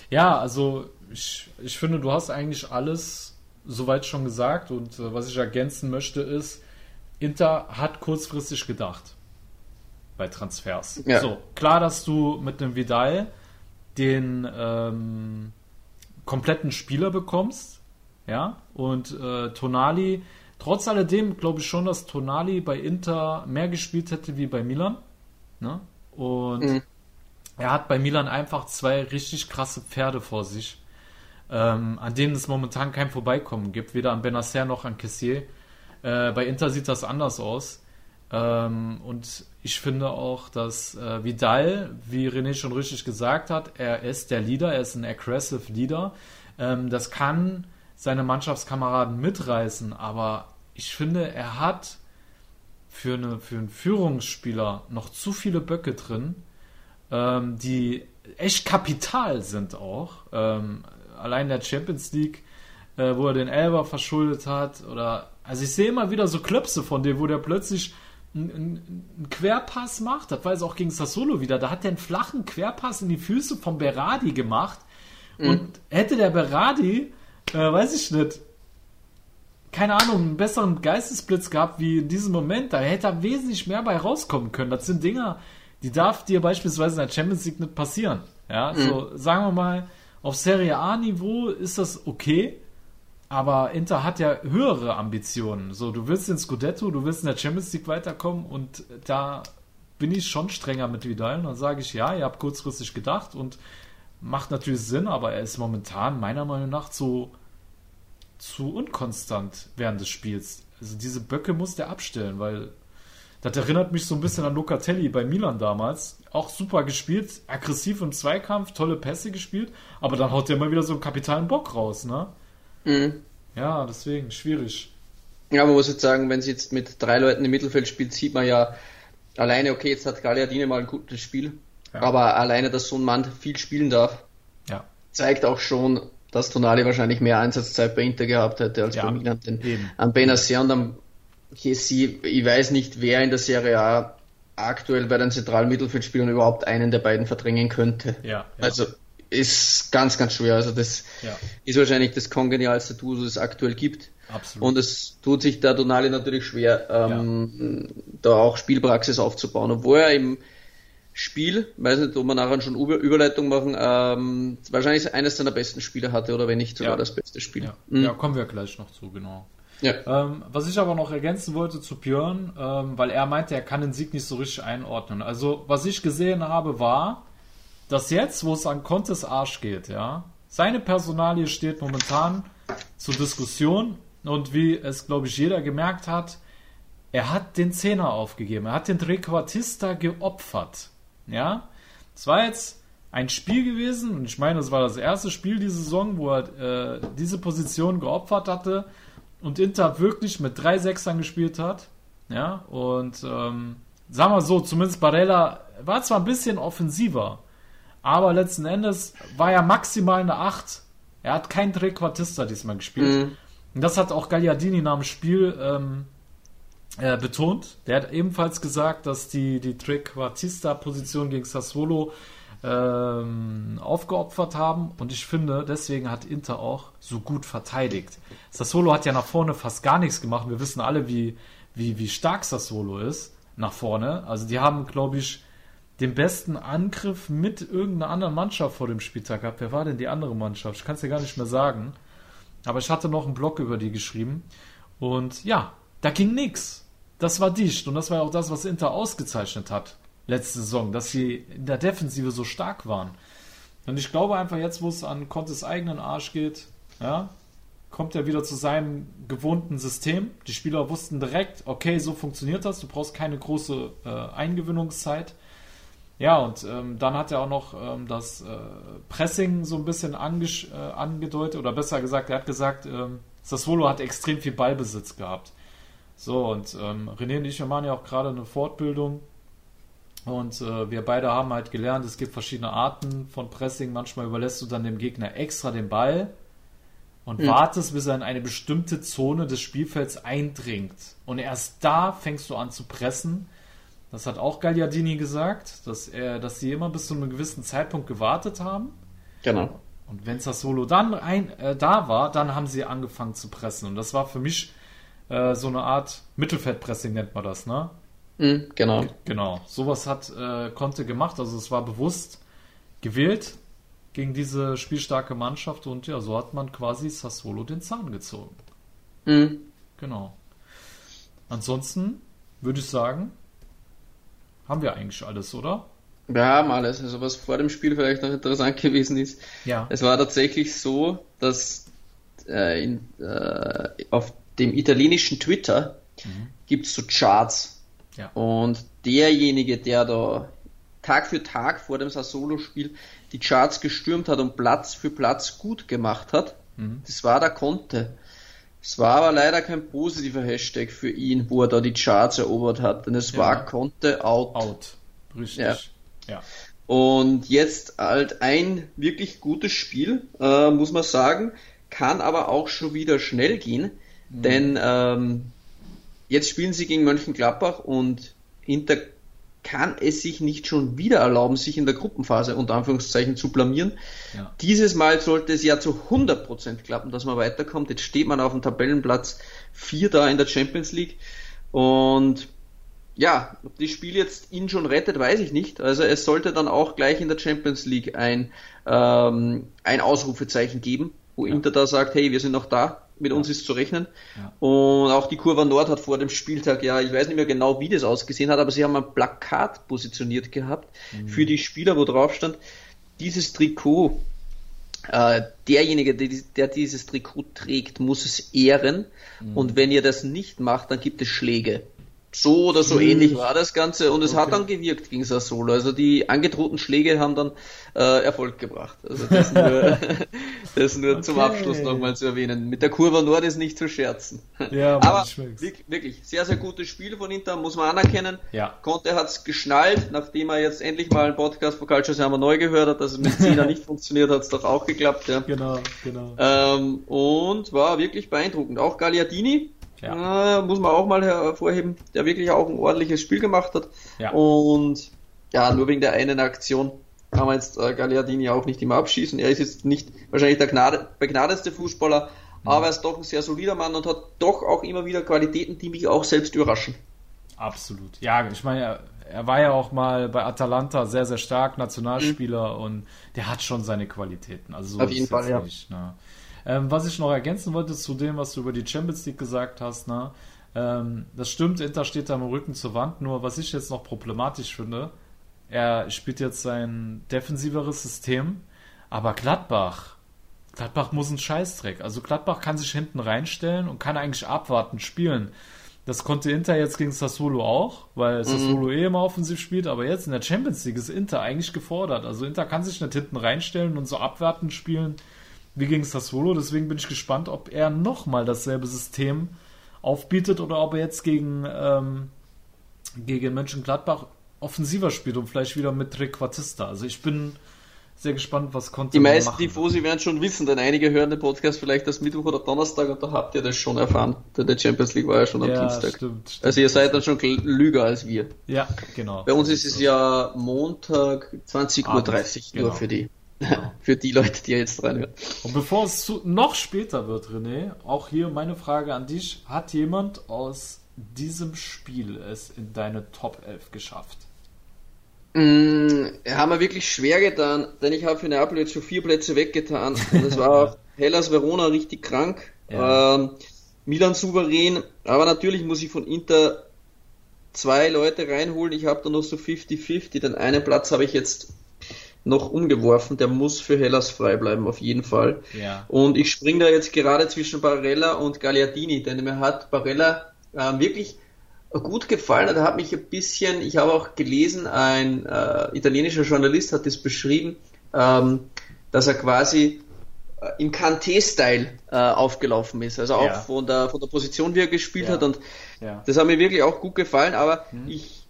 Ja, also ich, ich finde, du hast eigentlich alles soweit schon gesagt und äh, was ich ergänzen möchte ist, Inter hat kurzfristig gedacht bei Transfers. Ja. So, klar, dass du mit einem Vidal den ähm, kompletten Spieler bekommst, ja, und äh, Tonali, trotz alledem glaube ich schon, dass Tonali bei Inter mehr gespielt hätte wie bei Milan, ne? Und mhm. er hat bei Milan einfach zwei richtig krasse Pferde vor sich, ähm, an denen es momentan kein Vorbeikommen gibt, weder an Benacer noch an Kessier. Äh, bei Inter sieht das anders aus. Ähm, und ich finde auch, dass äh, Vidal, wie René schon richtig gesagt hat, er ist der Leader, er ist ein aggressive Leader. Ähm, das kann seine Mannschaftskameraden mitreißen, aber ich finde, er hat für, eine, für einen Führungsspieler noch zu viele Böcke drin, ähm, die echt Kapital sind auch. Ähm, allein der Champions League, äh, wo er den Elber verschuldet hat, oder also ich sehe immer wieder so Klöpse von dem, wo der plötzlich einen, einen Querpass macht. Das war jetzt auch gegen Sassolo wieder. Da hat der einen flachen Querpass in die Füße vom Berardi gemacht. Mhm. Und hätte der Berardi, äh, weiß ich nicht, keine Ahnung, einen besseren Geistesblitz gehabt wie in diesem Moment, da hätte er wesentlich mehr bei rauskommen können. Das sind Dinger, die darf dir beispielsweise in der Champions League nicht passieren. Ja, mhm. so sagen wir mal, auf Serie A Niveau ist das okay, aber Inter hat ja höhere Ambitionen. So, du willst in Scudetto, du willst in der Champions League weiterkommen und da bin ich schon strenger mit Vidal. Und dann sage ich, ja, ihr habt kurzfristig gedacht und macht natürlich Sinn, aber er ist momentan meiner Meinung nach zu, zu unkonstant während des Spiels. Also diese Böcke muss der abstellen, weil das erinnert mich so ein bisschen an Locatelli bei Milan damals. Auch super gespielt, aggressiv im Zweikampf, tolle Pässe gespielt, aber dann haut der mal wieder so einen kapitalen Bock raus, ne? Mhm. Ja, deswegen schwierig. Ja, man muss jetzt sagen, wenn sie jetzt mit drei Leuten im Mittelfeld spielt, sieht man ja alleine, okay, jetzt hat Gagliardini mal ein gutes Spiel, ja. aber alleine, dass so ein Mann viel spielen darf, ja. zeigt auch schon, dass Tonali wahrscheinlich mehr Einsatzzeit bei Inter gehabt hätte als ja, bei Milan. Denn eben. am Benacer und am Kessi, ich weiß nicht, wer in der Serie A aktuell bei den zentralen Mittelfeldspielern überhaupt einen der beiden verdrängen könnte. Ja, ja. Also ist ganz, ganz schwer. Also das ja. ist wahrscheinlich das kongenialste Tool, das es aktuell gibt. Absolut. Und es tut sich der Donali natürlich schwer, ähm, da auch Spielpraxis aufzubauen, obwohl er im Spiel, weiß nicht, ob wir nachher schon Über Überleitung machen, ähm, wahrscheinlich eines seiner besten Spiele hatte oder wenn nicht sogar das beste Spiel. Mhm. ja, kommen wir gleich noch zu, genau. Ähm, was ich aber noch ergänzen wollte zu Björn, ähm, weil er meinte, er kann den Sieg nicht so richtig einordnen. Also, was ich gesehen habe, war, dass jetzt, wo es an Contes Arsch geht, ja, seine Personalie steht momentan zur Diskussion und wie es, glaube ich, jeder gemerkt hat, er hat den Zehner aufgegeben. Er hat den Trequartista geopfert. Ja, es war jetzt ein Spiel gewesen und ich meine, es war das erste Spiel diese Saison, wo er äh, diese Position geopfert hatte und Inter wirklich mit drei Sechsern gespielt hat. Ja, und ähm, sagen wir so, zumindest Barella war zwar ein bisschen offensiver, aber letzten Endes war er maximal eine 8. Er hat keinen Trequartista diesmal gespielt. Mhm. Und das hat auch Gagliardini nach dem Spiel ähm, äh, betont. Der hat ebenfalls gesagt, dass die, die Trequartista-Position gegen Sassuolo ähm, aufgeopfert haben. Und ich finde, deswegen hat Inter auch so gut verteidigt. Sassuolo hat ja nach vorne fast gar nichts gemacht. Wir wissen alle, wie, wie, wie stark Sassuolo ist nach vorne. Also die haben, glaube ich, den besten Angriff mit irgendeiner anderen Mannschaft vor dem Spieltag gehabt. Wer war denn die andere Mannschaft? Ich kann es dir gar nicht mehr sagen. Aber ich hatte noch einen Blog über die geschrieben. Und ja, da ging nichts. Das war dicht. Und das war auch das, was Inter ausgezeichnet hat letzte Saison, dass sie in der Defensive so stark waren. Und ich glaube einfach jetzt, wo es an Contes eigenen Arsch geht, ja, kommt er wieder zu seinem gewohnten System. Die Spieler wussten direkt, okay, so funktioniert das. Du brauchst keine große äh, Eingewöhnungszeit. Ja, und ähm, dann hat er auch noch ähm, das äh, Pressing so ein bisschen äh, angedeutet, oder besser gesagt, er hat gesagt, ähm, Sassuolo hat extrem viel Ballbesitz gehabt. So, und ähm, René und ich, machen ja auch gerade eine Fortbildung und äh, wir beide haben halt gelernt, es gibt verschiedene Arten von Pressing. Manchmal überlässt du dann dem Gegner extra den Ball und mhm. wartest, bis er in eine bestimmte Zone des Spielfelds eindringt. Und erst da fängst du an zu pressen Das hat auch Gagliardini gesagt, dass er, dass sie immer bis zu einem gewissen Zeitpunkt gewartet haben. Genau. Und wenn Sassolo dann ein, äh, da war, dann haben sie angefangen zu pressen. Und das war für mich äh, so eine Art Mittelfeldpressing, nennt man das, ne? Mhm, genau. Genau. Sowas hat äh, Conte gemacht. Also es war bewusst gewählt gegen diese spielstarke Mannschaft. Und ja, so hat man quasi Sassolo den Zahn gezogen. Mhm. Genau. Ansonsten würde ich sagen, haben wir eigentlich alles, oder? Wir haben alles. Also was vor dem Spiel vielleicht noch interessant gewesen ist, Ja. es war tatsächlich so, dass äh, in, äh, auf dem italienischen Twitter gibt es so Charts. Ja. Und derjenige, der da Tag für Tag vor dem Sassolo-Spiel die Charts gestürmt hat und Platz für Platz gut gemacht hat, das war der Conte. Es war aber leider kein positiver Hashtag für ihn, wo er da die Charts erobert hat, denn es Ja. war Conte out. Out. Richtig. Ja. ja. Und jetzt halt ein wirklich gutes Spiel, äh, muss man sagen, kann aber auch schon wieder schnell gehen, denn ähm, jetzt spielen sie gegen Mönchengladbach und Inter kann es sich nicht schon wieder erlauben, sich in der Gruppenphase unter Anführungszeichen zu blamieren. Ja. Dieses Mal sollte es ja zu 100% klappen, dass man weiterkommt. Jetzt steht man auf dem Tabellenplatz 4 da in der Champions League und ja, ob das Spiel jetzt ihn schon rettet, weiß ich nicht. Also es sollte dann auch gleich in der Champions League ein, ähm, ein Ausrufezeichen geben, wo Inter da sagt, hey, wir sind noch da, mit uns ist zu rechnen. Ja. Und auch die Kurva Nord hat vor dem Spieltag, ja, ich weiß nicht mehr genau, wie das ausgesehen hat, aber sie haben ein Plakat positioniert gehabt für die Spieler, wo drauf stand, dieses Trikot, äh, derjenige, der, der dieses Trikot trägt, muss es ehren. Und wenn ihr das nicht macht, dann gibt es Schläge. So oder so ähnlich war das Ganze und es hat dann gewirkt gegen Sassolo. Also die angedrohten Schläge haben dann äh, Erfolg gebracht. Also das nur, das nur zum Okay. Abschluss nochmal zu erwähnen. Mit der Kurve Nord ist nicht zu scherzen. Ja, Mann, Aber ich merk's. wirk- wirklich, sehr, sehr gutes Spiel von Inter, muss man anerkennen. Ja. Conte hat's geschnallt, nachdem er jetzt endlich mal einen Podcast von Calcio Serma neu gehört hat, dass es mit Zehner nicht funktioniert, hat's doch auch geklappt. Ja. Genau, genau. Ähm, und war wirklich beeindruckend. Auch Gagliardini, Ja. muss man auch mal hervorheben, der wirklich auch ein ordentliches Spiel gemacht hat. Ja. Und ja, nur wegen der einen Aktion kann man jetzt äh, Gagliardini auch nicht immer abschießen. Er ist jetzt nicht wahrscheinlich der Gnade, begnadetste Fußballer, Mhm. aber er ist doch ein sehr solider Mann und hat doch auch immer wieder Qualitäten, die mich auch selbst überraschen. Absolut. Ja, ich meine, er, er war ja auch mal bei Atalanta sehr, sehr stark, Nationalspieler und der hat schon seine Qualitäten. Also so Auf jeden Fall, ja. nicht. Ne? Ähm, was ich noch ergänzen wollte zu dem, was du über die Champions League gesagt hast, ne? ähm, das stimmt, Inter steht da im Rücken zur Wand, nur was ich jetzt noch problematisch finde, er spielt jetzt sein defensiveres System, aber Gladbach, Gladbach muss ein Scheißdreck. Also Gladbach kann sich hinten reinstellen und kann eigentlich abwarten, spielen. Das konnte Inter jetzt gegen Sassuolo auch, weil Sassuolo eh immer offensiv spielt, aber jetzt in der Champions League ist Inter eigentlich gefordert. Also Inter kann sich nicht hinten reinstellen und so abwarten spielen wie gegen Sassuolo. Deswegen bin ich gespannt, ob er nochmal dasselbe System aufbietet oder ob er jetzt gegen, ähm, gegen Mönchengladbach offensiver spielt und vielleicht wieder mit Trequartista. Also ich bin sehr gespannt, was Conte Die meisten. Tifosi werden schon wissen, denn einige hören den Podcast vielleicht das Mittwoch oder Donnerstag und da habt ihr das schon erfahren. Denn der Champions League war ja schon am Ja, Dienstag. stimmt, stimmt. Also ihr seid dann schon gl- lüger als wir. Ja, genau. Bei uns ist es ja Montag 20.30 Uhr, nur genau. für die. Für die Leute, die jetzt reinhören. Und bevor es zu, noch später wird, René, auch hier meine Frage an dich. Hat jemand aus diesem Spiel es in deine Top 11 geschafft? Mm, haben wir wirklich schwer getan, denn ich habe für Neapel jetzt schon vier Plätze weggetan. Und es war auch Hellas Verona richtig krank. Ja. Ähm, Milan souverän, aber natürlich muss ich von Inter zwei Leute reinholen. Ich habe da noch so 50-50. Den einen Platz habe ich jetzt noch umgeworfen. Der muss für Hellas frei bleiben, auf jeden Fall. Ja. Und ich springe da jetzt gerade zwischen Barella und Gagliardini, denn mir hat Barella äh, wirklich gut gefallen. Da hat mich ein bisschen, ich habe auch gelesen, ein äh, italienischer Journalist hat das beschrieben, ähm, dass er quasi äh, im Kanté-Style äh, aufgelaufen ist. Also auch Ja. von der von der Position, wie er gespielt Ja. hat. Und Ja. das hat mir wirklich auch gut gefallen. Aber ich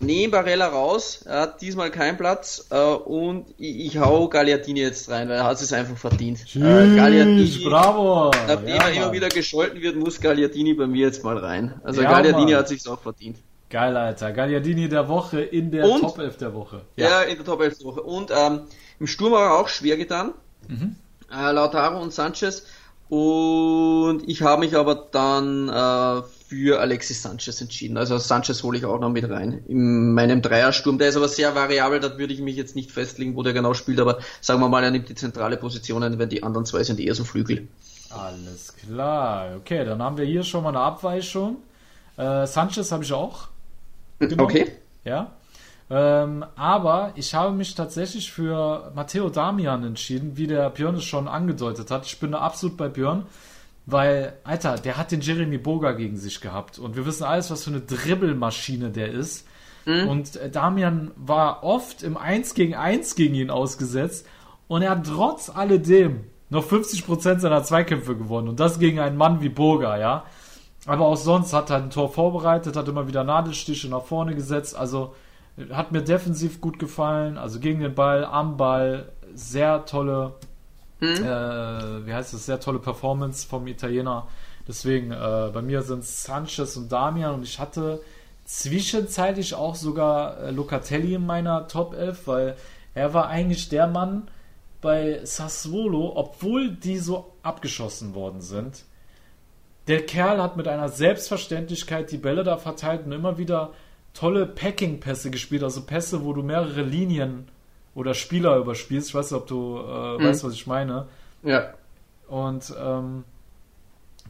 nehme Barella raus. Er hat diesmal keinen Platz äh, und ich, ich hau Gagliardini jetzt rein, weil er hat es einfach verdient. Äh, Tschüss, bravo! Nachdem Ja, er immer wieder gescholten wird, muss Gagliardini bei mir jetzt mal rein. Also Ja, Gagliardini Mann. hat sich's auch verdient. Geil, Alter. Gagliardini der Woche in der Und? Top 11 der Woche. Ja, in der Top 11 der Woche. Und ähm, im Sturm war er auch schwer getan. Mhm. Äh, Lautaro und Sanchez. Und ich habe mich aber dann äh, für Alexis Sanchez entschieden. Also Sanchez hole ich auch noch mit rein in meinem Dreiersturm. Der ist aber sehr variabel, da würde ich mich jetzt nicht festlegen, wo der genau spielt, aber sagen wir mal, er nimmt die zentrale Position ein, wenn die anderen zwei sind eher so Flügel. Alles klar. Okay, dann haben wir hier schon mal eine Abweichung. Äh, Sanchez habe ich auch. genommen. Okay. Ja. Ähm, aber ich habe mich tatsächlich für Matteo Damian entschieden, wie der Björn es schon angedeutet hat. Ich bin da absolut bei Björn, weil, Alter, der hat den Jeremy Boga gegen sich gehabt. Und wir wissen alles, was für eine Dribbelmaschine der ist. Und äh, Damian war oft im 1 gegen 1 gegen ihn ausgesetzt. Und er hat trotz alledem noch 50% seiner Zweikämpfe gewonnen. Und das gegen einen Mann wie Boga, ja. Aber auch sonst hat er ein Tor vorbereitet, hat immer wieder Nadelstiche nach vorne gesetzt. Also hat mir defensiv gut gefallen. Also gegen den Ball, am Ball, sehr tolle, äh, wie heißt es, sehr tolle Performance vom Italiener. Deswegen, äh, bei mir sind Sanchez und Damian und ich hatte zwischenzeitlich auch sogar äh, Locatelli in meiner Top 11, weil er war eigentlich der Mann bei Sassuolo, obwohl die so abgeschossen worden sind. Der Kerl hat mit einer Selbstverständlichkeit die Bälle da verteilt und immer wieder tolle Packing-Pässe gespielt, also Pässe, wo du mehrere Linien oder Spieler überspielst. Ich weiß nicht, ob du äh, weißt, was ich meine. Ja. Und ähm,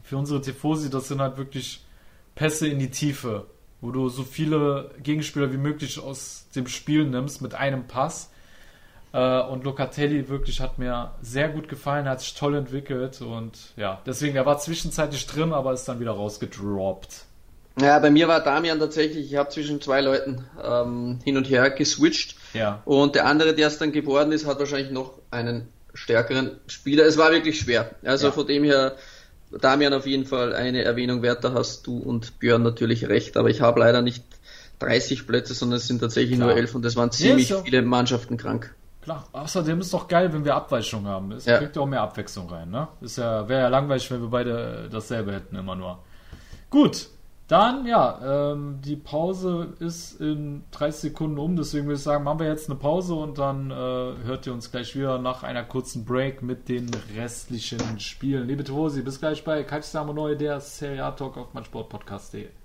für unsere Tifosi, das sind halt wirklich Pässe in die Tiefe, wo du so viele Gegenspieler wie möglich aus dem Spiel nimmst mit einem Pass. Äh, und Locatelli wirklich hat mir sehr gut gefallen, hat sich toll entwickelt und ja, deswegen, er war zwischenzeitlich drin, aber ist dann wieder rausgedroppt. Ja, bei mir war Damian tatsächlich, ich habe zwischen zwei Leuten ähm, hin und her geswitcht. Ja. Und der andere, der es dann geworden ist, hat wahrscheinlich noch einen stärkeren Spieler. Es war wirklich schwer. Also Ja. von dem her, Damian auf jeden Fall eine Erwähnung wert, da hast du und Björn natürlich recht. Aber ich habe leider nicht 30 Plätze, sondern es sind tatsächlich Klar. nur 11 und es waren ziemlich ja- viele Mannschaften krank. Klar, außerdem ist doch geil, wenn wir Abweichungen haben. Es Ja. kriegt ja auch mehr Abwechslung rein, ne? Ist ja, wäre ja langweilig, wenn wir beide dasselbe hätten, immer nur. Gut, dann, ja, ähm, die Pause ist in 30 Sekunden um, deswegen würde ich sagen, machen wir jetzt eine Pause und dann äh, hört ihr uns gleich wieder nach einer kurzen Break mit den restlichen Spielen. Liebe Tosi, bis gleich bei Calcio Neu, der Serie A Talk auf meinsportpodcast.de.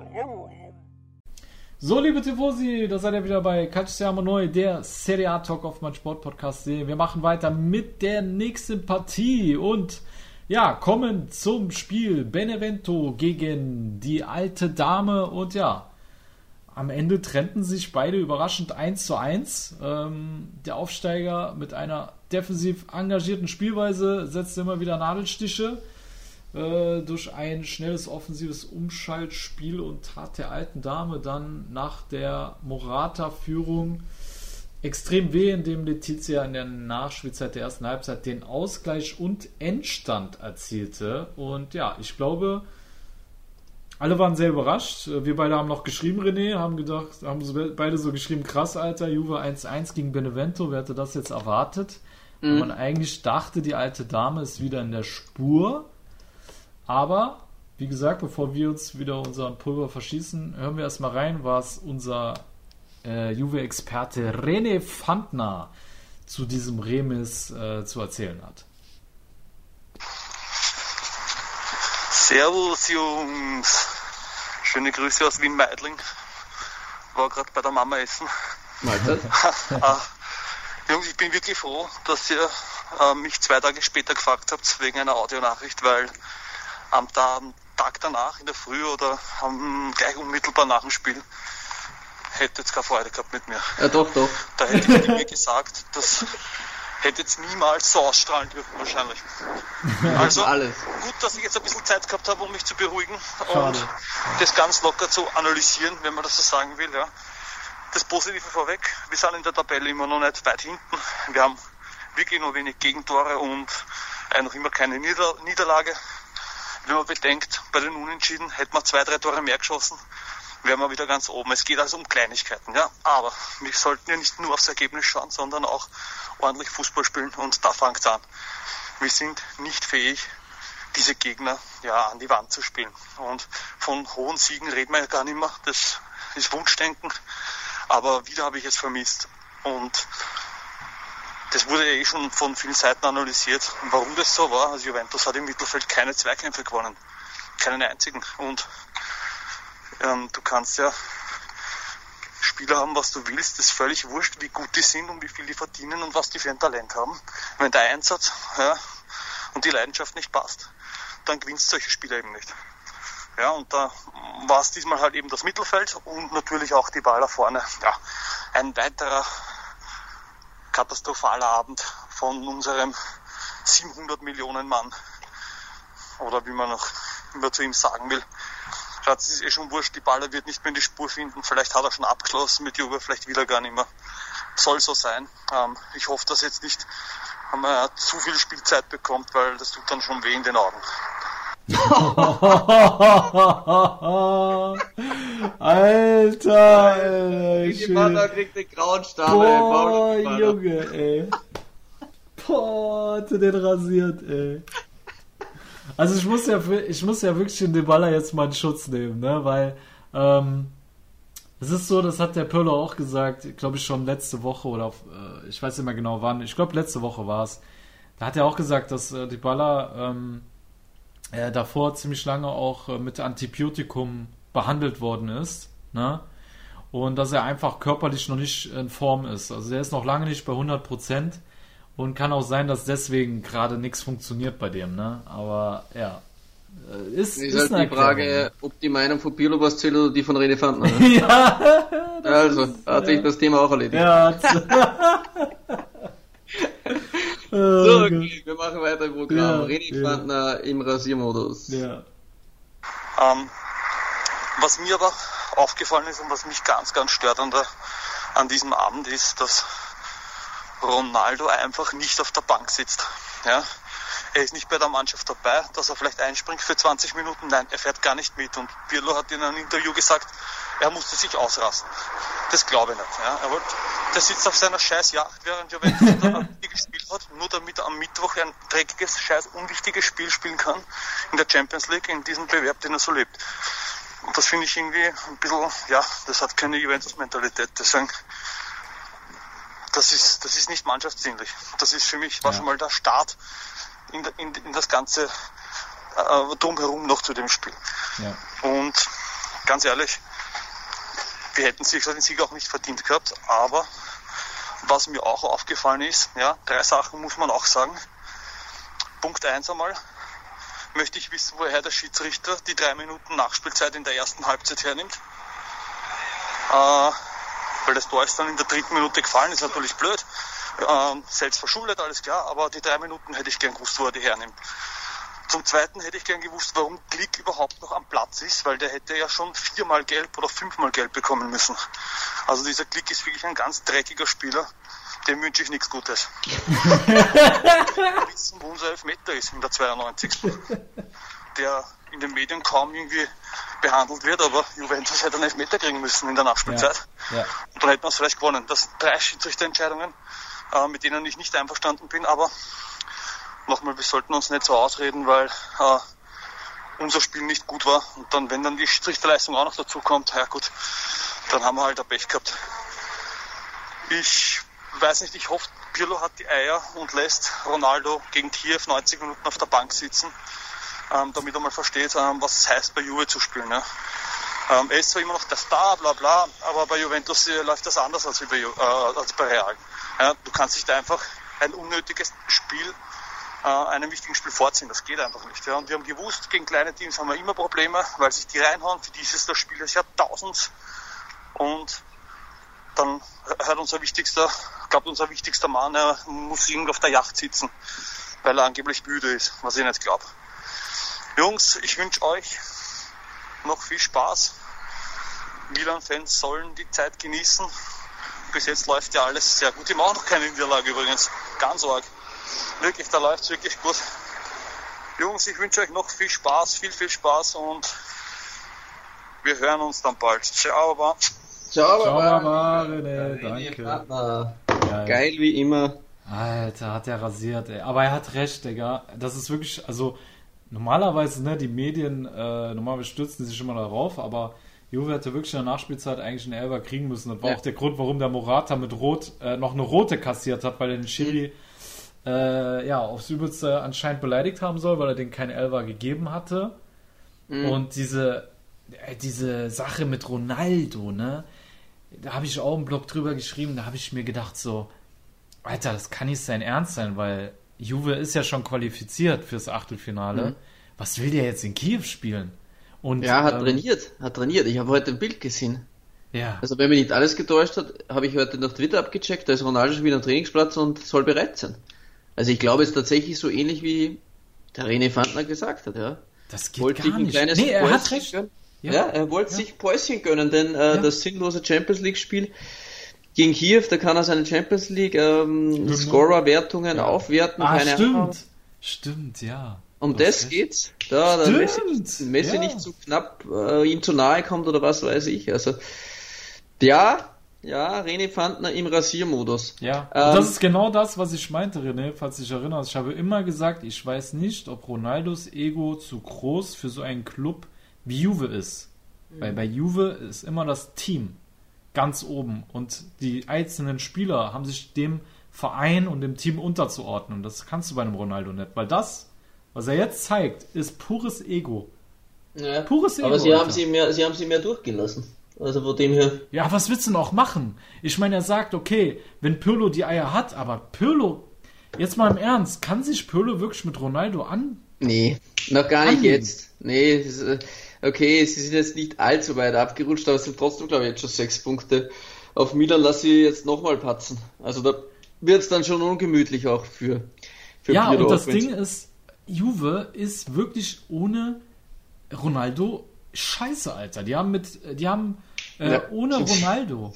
So, liebe Tifosi, da seid ihr wieder bei Calciamo Neu, der Serie A Talk auf mein Sportpodcast. Wir machen weiter mit der nächsten Partie und ja, kommen zum Spiel Benevento gegen die alte Dame und ja, am Ende trennten sich beide überraschend 1 zu 1. Ähm, der Aufsteiger mit einer defensiv engagierten Spielweise setzte immer wieder Nadelstiche äh, durch ein schnelles offensives Umschaltspiel und tat der alten Dame dann nach der Morata-Führung extrem weh, indem Letizia in der Nachspielzeit der ersten Halbzeit den Ausgleich und Endstand erzielte. Und ja, ich glaube, alle waren sehr überrascht. Wir beide haben noch geschrieben, René, haben gedacht, haben beide so geschrieben, krass, Alter, Juve 1-1 gegen Benevento, wer hätte das jetzt erwartet? Weil man eigentlich dachte, die alte Dame ist wieder in der Spur. Aber, wie gesagt, bevor wir uns wieder unseren Pulver verschießen, hören wir erstmal rein, was unser äh, Juve-Experte René Fandner zu diesem Remis äh, zu erzählen hat. Servus Jungs, schöne Grüße aus Wien Meidling. War gerade bei der Mama essen. Ah, Jungs, ich bin wirklich froh, dass ihr äh, mich zwei Tage später gefragt habt wegen einer Audionachricht, weil am, Ta- am Tag danach, in der Früh oder am, gleich unmittelbar nach dem Spiel, hättet ihr keine Freude gehabt mit mir. Ja, doch, doch. Da hätte ich mir gesagt, das hätte jetzt niemals so ausstrahlen dürfen wahrscheinlich. Also Alles. gut, dass ich jetzt ein bisschen Zeit gehabt habe, um mich zu beruhigen Schade. und das ganz locker zu analysieren, wenn man das so sagen will. Ja. Das Positive vorweg, wir sind in der Tabelle immer noch nicht weit hinten. Wir haben wirklich nur wenig Gegentore und äh, noch immer keine Nieder Niederlage. Wenn man bedenkt, bei den Unentschieden hätten wir zwei, drei Tore mehr geschossen, wären wir wieder ganz oben. Es geht also um Kleinigkeiten, ja. Aber wir sollten ja nicht nur aufs Ergebnis schauen, sondern auch ordentlich Fußball spielen und da fängt es an. Wir sind nicht fähig, diese Gegner ja an die Wand zu spielen. Und von hohen Siegen reden wir ja gar nicht mehr. Das ist Wunschdenken. Aber wieder habe ich es vermisst. Und das wurde ja eh schon von vielen Seiten analysiert, warum das so war. Also Juventus hat im Mittelfeld keine Zweikämpfe gewonnen. Keinen einzigen. Und ähm, du kannst ja Spieler haben, was du willst, das ist völlig wurscht, wie gut die sind und wie viel die verdienen und was die für ein Talent haben. Wenn der Einsatz ja, und die Leidenschaft nicht passt, dann gewinnst solche Spiele eben nicht. Ja, und da war es diesmal halt eben das Mittelfeld und natürlich auch die Baller vorne. Ja, ein weiterer katastrophaler Abend von unserem 700 Millionen Mann. Oder wie man noch immer zu ihm sagen will. Schaut, es ist eh schon wurscht, die Baller wird nicht mehr in die Spur finden. Vielleicht hat er schon abgeschlossen mit Juve, vielleicht will er gar nicht mehr. Soll so sein. Ähm, ich hoffe, dass jetzt nicht er zu viel Spielzeit bekommt, weil das tut dann schon weh in den Augen. Alter, Alter. Die Vater kriegt den grauen Stab. Boah, Junge, ey. Boah, hat den rasiert, ey. Also ich muss ja, ich muss ja wirklich den Deballa jetzt mal in Schutz nehmen, ne, weil ähm, es ist so, das hat der Pirlo auch gesagt, glaube ich schon letzte Woche oder äh, ich weiß nicht mehr genau wann, ich glaube letzte Woche war es. Da hat er auch gesagt, dass äh, Dybala ähm, äh, davor ziemlich lange auch äh, mit Antibiotikum behandelt worden ist, ne? Und dass er einfach körperlich noch nicht in Form ist. Also er ist noch lange nicht bei 100 Prozent und kann auch sein, dass deswegen gerade nichts funktioniert bei dem, ne? Aber ja. Äh, ist, ist, ist halt die Frage, ob die Meinung von Pirlo was zählt oder die von René Fandner. Ne? ja. Also, hat sich das Thema auch erledigt. Ja. so, okay, wir machen weiter im Programm. Ja, René ja. Fandner im Rasiermodus. Ja. Ähm, was mir aber aufgefallen ist und was mich ganz, ganz stört an, der, an diesem Abend ist, dass Ronaldo einfach nicht auf der Bank sitzt. Ja? Er ist nicht bei der Mannschaft dabei, dass er vielleicht einspringt für 20 Minuten. Nein, er fährt gar nicht mit. Und Pirlo hat in einem Interview gesagt, er musste sich ausrasten. Das glaube ich nicht. Ja? Er wollte, der sitzt auf seiner scheiß Yacht, während Juventus ein wichtiges Spiel hat, nur damit er am Mittwoch ein dreckiges, scheiß unwichtiges Spiel spielen kann in der Champions League, in diesem Bewerb, den er so lebt. Und das finde ich irgendwie ein bisschen, ja, das hat keine Juventus-Mentalität. Deswegen das ist, das ist nicht mannschaftsdienlich. Das ist für mich, war ja. schon mal der Start in, in, in das ganze äh, drumherum noch zu dem Spiel. Ja. Und ganz ehrlich, wir hätten sich den Sieg auch nicht verdient gehabt, aber was mir auch aufgefallen ist, ja, drei Sachen muss man auch sagen. Punkt eins einmal, möchte ich wissen, woher der Schiedsrichter die drei Minuten Nachspielzeit in der ersten Halbzeit hernimmt. Äh, weil das Tor ist dann in der dritten Minute gefallen, ist natürlich blöd. Ähm, selbst verschuldet, alles klar, aber die drei Minuten hätte ich gern gewusst, wo er die hernimmt. Zum Zweiten hätte ich gern gewusst, warum Glick überhaupt noch am Platz ist, weil der hätte ja schon viermal gelb oder fünfmal gelb bekommen müssen. Also dieser Glick ist wirklich ein ganz dreckiger Spieler. Dem wünsche ich nichts Gutes. wissen, wo unser Elfmeter ist in der 92. Der in den Medien kaum irgendwie behandelt wird, aber Juventus hätte einen Elfmeter kriegen müssen in der Nachspielzeit. Ja, ja. Und dann hätten wir es vielleicht gewonnen. Das sind drei Schiedsrichterentscheidungen, äh, mit denen ich nicht einverstanden bin, aber nochmal, wir sollten uns nicht so ausreden, weil äh, unser Spiel nicht gut war. Und dann, wenn dann die Schiedsrichterleistung auch noch dazu kommt, ja gut, dann haben wir halt ein Pech gehabt. Ich weiß nicht, ich hoffe, Pirlo hat die Eier und lässt Ronaldo gegen Kiew 90 Minuten auf der Bank sitzen ähm, damit er mal versteht, ähm, was es heißt, bei Juve zu spielen. Ja. Ähm, er ist zwar immer noch der Star, bla bla, aber bei Juventus äh, läuft das anders als bei, äh, als bei Real. Ja, du kannst nicht einfach ein unnötiges Spiel äh, einem wichtigen Spiel vorziehen. Das geht einfach nicht. Ja. Und wir haben gewusst, gegen kleine Teams haben wir immer Probleme, weil sich die reinhauen. Für dieses das Spiel des Jahrtausends. Und dann hört unser wichtigster, glaubt unser wichtigster Mann, er muss irgendwo auf der Yacht sitzen, weil er angeblich müde ist, was ich nicht glaube. Jungs, ich wünsche euch noch viel Spaß. Milan-Fans sollen die Zeit genießen bis jetzt läuft ja alles sehr gut. Die machen noch keine Niederlage übrigens. Ganz arg. Wirklich, da läuft es wirklich gut. Jungs, ich wünsche euch noch viel Spaß, viel, viel Spaß und wir hören uns dann bald. Ciao, Baba. Ciao, Ciao, Baba. Danke. Geil. Geil wie immer. Alter, hat er rasiert, ey. Aber er hat recht, Digga. Das ist wirklich, also normalerweise, ne, die Medien, äh, normalerweise stürzen sich immer darauf, aber Juve hätte wirklich in der Nachspielzeit eigentlich einen Elber kriegen müssen. Das war Ja. auch der Grund, warum der Morata mit Rot äh, noch eine rote kassiert hat, weil er den Schiri äh, ja, aufs Übelste anscheinend beleidigt haben soll, weil er den keinen Elber gegeben hatte. Mhm. Und diese, äh, diese Sache mit Ronaldo, ne, da habe ich auch einen Blog drüber geschrieben, da habe ich mir gedacht so, Alter, das kann nicht sein Ernst sein, weil Juve ist ja schon qualifiziert fürs Achtelfinale. Mhm. Was will der jetzt in Kiew spielen? Und, Ja, hat ähm, trainiert, hat trainiert. Ich habe heute ein Bild gesehen. Ja. Also wenn mich nicht alles getäuscht hat, habe ich heute noch Twitter abgecheckt, da ist Ronaldo schon wieder am Trainingsplatz und soll bereit sein. Also ich glaube, es ist tatsächlich so ähnlich wie der René Fandner gesagt hat, ja. Das geht Wollte gar sich ein nicht. kleines Nee, er hat recht. gönnen. Ja. Ja, er wollte Ja. sich Päuschen gönnen, denn äh, Ja. das sinnlose Champions League Spiel gegen Kiew, da kann er seine Champions League ähm, Hymne. Scorer-Wertungen aufwerten. Ah, keine stimmt. Ahnung. Stimmt, ja. Um das recht. geht's. Da, da Messi, Messi nicht zu knapp äh, ihm zu nahe kommt oder was weiß ich. Also ja, ja, René Fandner im Rasiermodus. Ja, Ähm, das ist genau das, was ich meinte, René, falls du dich erinnerst. Ich habe immer gesagt, ich weiß nicht, ob Ronaldos Ego zu groß für so einen Club wie Juve ist. Weil bei Juve ist immer das Team ganz oben und die einzelnen Spieler haben sich dem Verein und dem Team unterzuordnen. Und das kannst du bei einem Ronaldo nicht, weil das, was er jetzt zeigt, ist pures Ego. Ja, Pures Ego. aber sie haben sie mehr, sie haben sie mehr durchgelassen. Also von dem her. Ja, was willst du noch machen? Ich meine, er sagt, okay, wenn Pirlo die Eier hat, aber Pirlo, jetzt mal im Ernst, kann sich Pirlo wirklich mit Ronaldo an? Nee, noch gar nicht Anliegen. jetzt. Nee, äh, okay, sie sind jetzt nicht allzu weit abgerutscht, aber es sind trotzdem, glaube ich, jetzt schon sechs Punkte. Auf Milan lasse ich jetzt nochmal patzen. Also da wird es dann schon ungemütlich auch für, für ja, Pirlo, und das Ding ist, Juve ist wirklich ohne Ronaldo scheiße, Alter. Die haben mit, die haben äh, Ja. ohne Ronaldo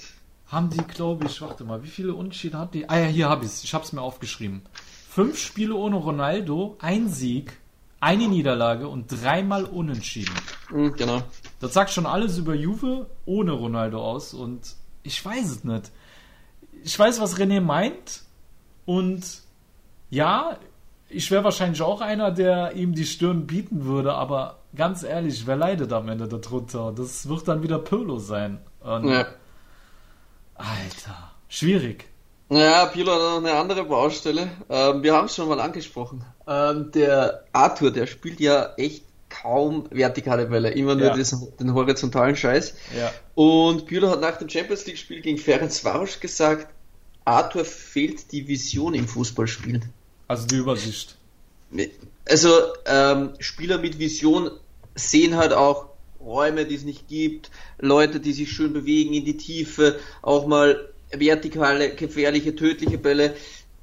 haben die, glaube ich, warte mal, wie viele Unentschieden hat die? Ah ja, hier habe ich es. Ich habe es mir aufgeschrieben. Fünf Spiele ohne Ronaldo, ein Sieg, eine Niederlage und dreimal Unentschieden. Mhm, genau. Das sagt schon alles über Juve ohne Ronaldo aus und ich weiß es nicht. Ich weiß, was René meint und ja, ich wäre wahrscheinlich auch einer, der ihm die Stirn bieten würde, aber ganz ehrlich, wer leidet am Ende darunter? Das wird dann wieder Pirlo sein. Und Ja. Alter, schwierig. Ja, Pirlo hat noch eine andere Baustelle. Ähm, wir haben es schon mal angesprochen. Ähm, der Arthur, der spielt ja echt kaum vertikale Bälle, immer nur Ja. diesen, den horizontalen Scheiß. Ja. Und Pirlo hat nach dem Champions League Spiel gegen Ferencvaros gesagt, Arthur fehlt die Vision im Fußballspielen. Also die Übersicht. Also ähm, Spieler mit Vision sehen halt auch Räume, die es nicht gibt, Leute, die sich schön bewegen in die Tiefe, auch mal vertikale, gefährliche, tödliche Bälle.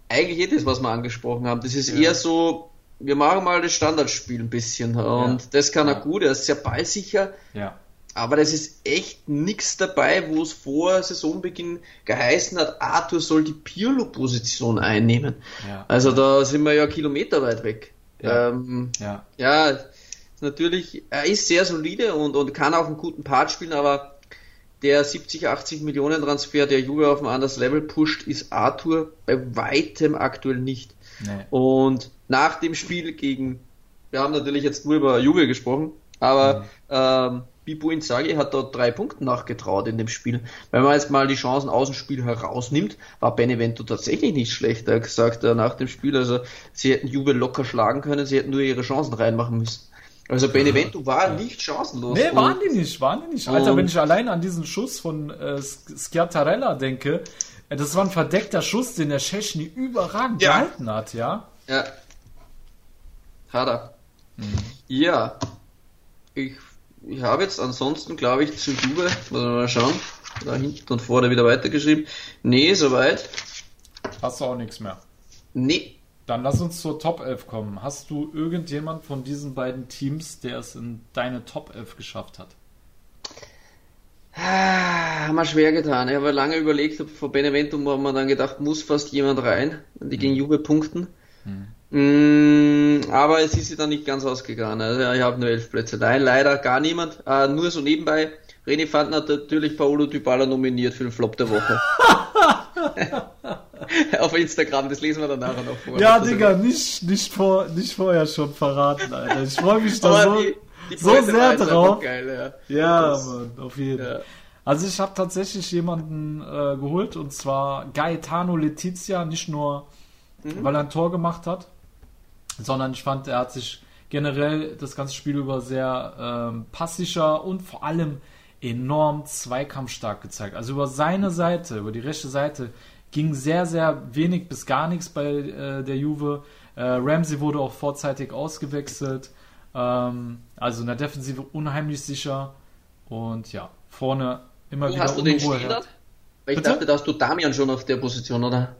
Eigentlich das, was wir angesprochen haben. Das ist Ja. eher so, wir machen mal das Standardspiel ein bisschen und Ja. das kann er gut, er ist sehr ballsicher. Ja. Aber das ist echt nichts dabei, wo es vor Saisonbeginn geheißen hat, Arthur soll die Pirlo-Position einnehmen. Ja. Also da sind wir ja kilometerweit weg. Ja. Ähm, Ja. ja, natürlich, er ist sehr solide und, und kann auch einen guten Part spielen, aber der 70, 80 Millionen Transfer, der Juve auf ein anderes Level pusht, ist Arthur bei weitem aktuell nicht. Nee. Und nach dem Spiel gegen, wir haben natürlich jetzt nur über Juve gesprochen, aber ähm, Bipo Inzaghi hat dort drei Punkte nachgetraut in dem Spiel. Wenn man jetzt mal die Chancen aus dem Spiel herausnimmt, war Benevento tatsächlich nicht schlecht. Er hat gesagt äh, nach dem Spiel, also sie hätten Juve locker schlagen können, sie hätten nur ihre Chancen reinmachen müssen. Also Benevento war nicht chancenlos. Nee, waren die nicht, waren die nicht. Alter, wenn ich allein an diesen Schuss von äh, Schiattarella denke, äh, das war ein verdeckter Schuss, den der Szczesny überragend Ja. gehalten hat, ja? Ja. Hat er. Ja. Ich, ich habe jetzt ansonsten, glaube ich, zu Juve, muss man mal schauen, da hinten und vorne wieder weitergeschrieben. Nee, soweit. Hast du auch nichts mehr. Nee. Dann lass uns zur Top 11 kommen. Hast du irgendjemand von diesen beiden Teams, der es in deine Top 11 geschafft hat? Ah, haben wir schwer getan. Ich habe lange überlegt, vor Beneventum haben wir dann gedacht, muss fast jemand rein, die gegen Juve punkten. Mm, aber es ist sich dann nicht ganz ausgegangen. Also ich habe nur elf Plätze. Nein, leider gar niemand. Äh, nur so nebenbei. René Fanden hat natürlich Paolo Dybala nominiert für den Flop der Woche. Auf Instagram, das lesen wir dann nachher noch vor. Ja, Digga, nicht, nicht, vor, nicht vorher schon verraten, Alter. Ich freue mich da so, die- die so sehr drauf. geil, ja. ja Das- Mann, auf jeden Ja. Also ich habe tatsächlich jemanden äh, geholt und zwar Gaetano Letizia, nicht nur Mhm. weil er ein Tor gemacht hat, sondern ich fand, er hat sich generell das ganze Spiel über sehr ähm, passsicher und vor allem enorm zweikampfstark gezeigt. Also über seine Seite, über die rechte Seite ging sehr, sehr wenig bis gar nichts bei äh, der Juve. Äh, Ramsey wurde auch vorzeitig ausgewechselt. Ähm, also in der Defensive unheimlich sicher. Und ja, vorne immer Wo wieder hast du den Spieler? herrscht. Weil ich Bitte? dachte, da hast du Damian schon auf der Position, oder?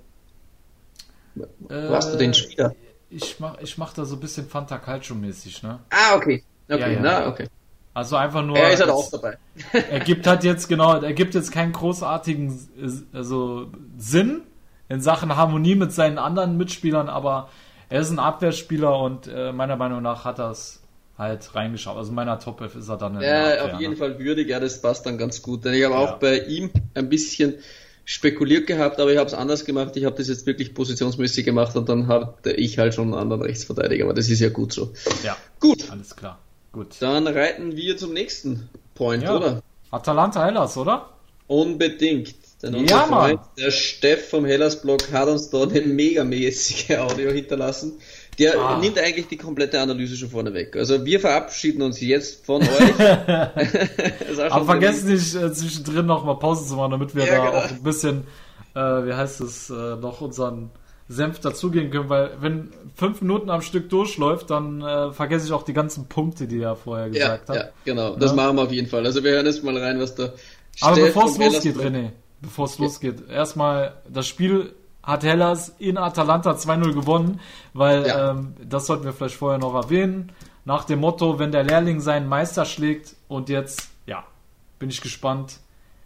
Wo hast du den Äh, Spieler? Ich mach, ich mach da so ein bisschen Fanta Calcio-mäßig, ne? Ah, okay. Okay, Ja, ja. na, okay. Also einfach nur. Er ist halt auch dabei. er gibt halt jetzt, genau, er gibt jetzt keinen großartigen also Sinn in Sachen Harmonie mit seinen anderen Mitspielern, aber er ist ein Abwehrspieler und äh, meiner Meinung nach hat er es halt reingeschaut. Also in meiner Top 11 ist er dann in der Ja, Abwehr, auf jeden ne? Fall würdig, ja, das passt dann ganz gut. Denn ich habe Ja. auch bei ihm ein bisschen spekuliert gehabt, aber ich habe es anders gemacht. Ich habe das jetzt wirklich positionsmäßig gemacht und dann hatte ich halt schon einen anderen Rechtsverteidiger, aber das ist ja gut so. Ja, Gut. alles klar. Gut. Dann reiten wir zum nächsten Point, Ja. oder? Atalanta Hellas, oder? Unbedingt. Denn Ja, unser Mann. Freund, der Steff vom Hellas-Blog hat uns da eine megamäßige Audio hinterlassen. Der Ah. nimmt eigentlich die komplette Analyse schon vorne weg. Also wir verabschieden uns jetzt von euch. Aber vergesst nicht, äh, zwischendrin noch mal Pause zu machen, damit wir Ja, da genau. auch ein bisschen, äh, wie heißt es, äh, noch unseren Senf dazugeben können, weil wenn fünf Minuten am Stück durchläuft, dann äh, vergesse ich auch die ganzen Punkte, die er vorher Ja, gesagt hat. ja, genau. Das Ja. machen wir auf jeden Fall. Also wir hören jetzt mal rein, was da Aber bevor es losgeht, René, bevor es losgeht, erstmal das Spiel hat Hellas in Atalanta 2-0 gewonnen, weil Ja. ähm, das sollten wir vielleicht vorher noch erwähnen. Nach dem Motto, wenn der Lehrling seinen Meister schlägt und jetzt, ja, bin ich gespannt,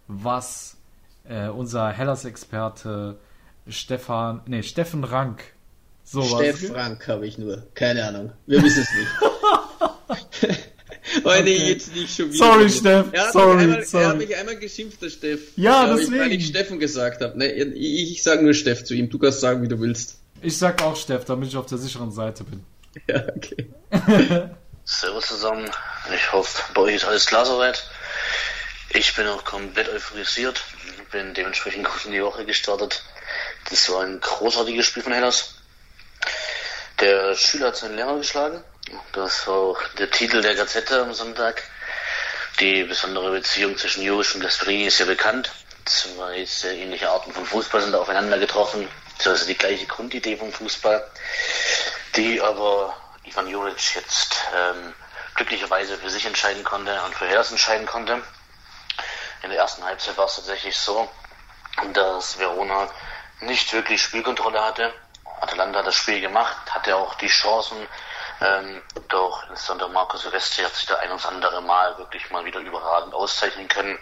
was äh, unser Hellas-Experte Stefan, nee, Steffen Rank, so Steff was. Frank habe ich nur. Keine Ahnung. Wir wissen es nicht. Nee, Okay. jetzt nicht schon wieder. Sorry, Steff. Er hat, Sorry, mich einmal, sorry. er hat mich einmal geschimpft, der Steff. Ja, Glaub ich, deswegen. Weil ich Steffen gesagt habe. Nee, ich, ich sage nur Steff zu ihm. Du kannst sagen, wie du willst. Ich sag auch Steff, damit ich auf der sicheren Seite bin. Ja, okay. Servus zusammen. Ich hoffe, bei euch ist alles klar soweit. Ich bin auch komplett euphorisiert. Bin dementsprechend gut in die Woche gestartet. Das war ein großartiges Spiel von Hellas. Der Schüler hat seinen Lehrer geschlagen. Das war auch der Titel der Gazette am Sonntag. Die besondere Beziehung zwischen Juric und Gasperini ist ja bekannt. Zwei sehr ähnliche Arten von Fußball sind aufeinander getroffen. Also die gleiche Grundidee vom Fußball, die aber Ivan Juric jetzt ähm, glücklicherweise für sich entscheiden konnte und für Hellas entscheiden konnte. In der ersten Halbzeit war es tatsächlich so, dass Verona nicht wirklich Spielkontrolle hatte. Atalanta hat das Spiel gemacht, hatte auch die Chancen, ähm, doch insbesondere Marco Silvestri hat sich da ein und andere Mal wirklich mal wieder überragend auszeichnen können.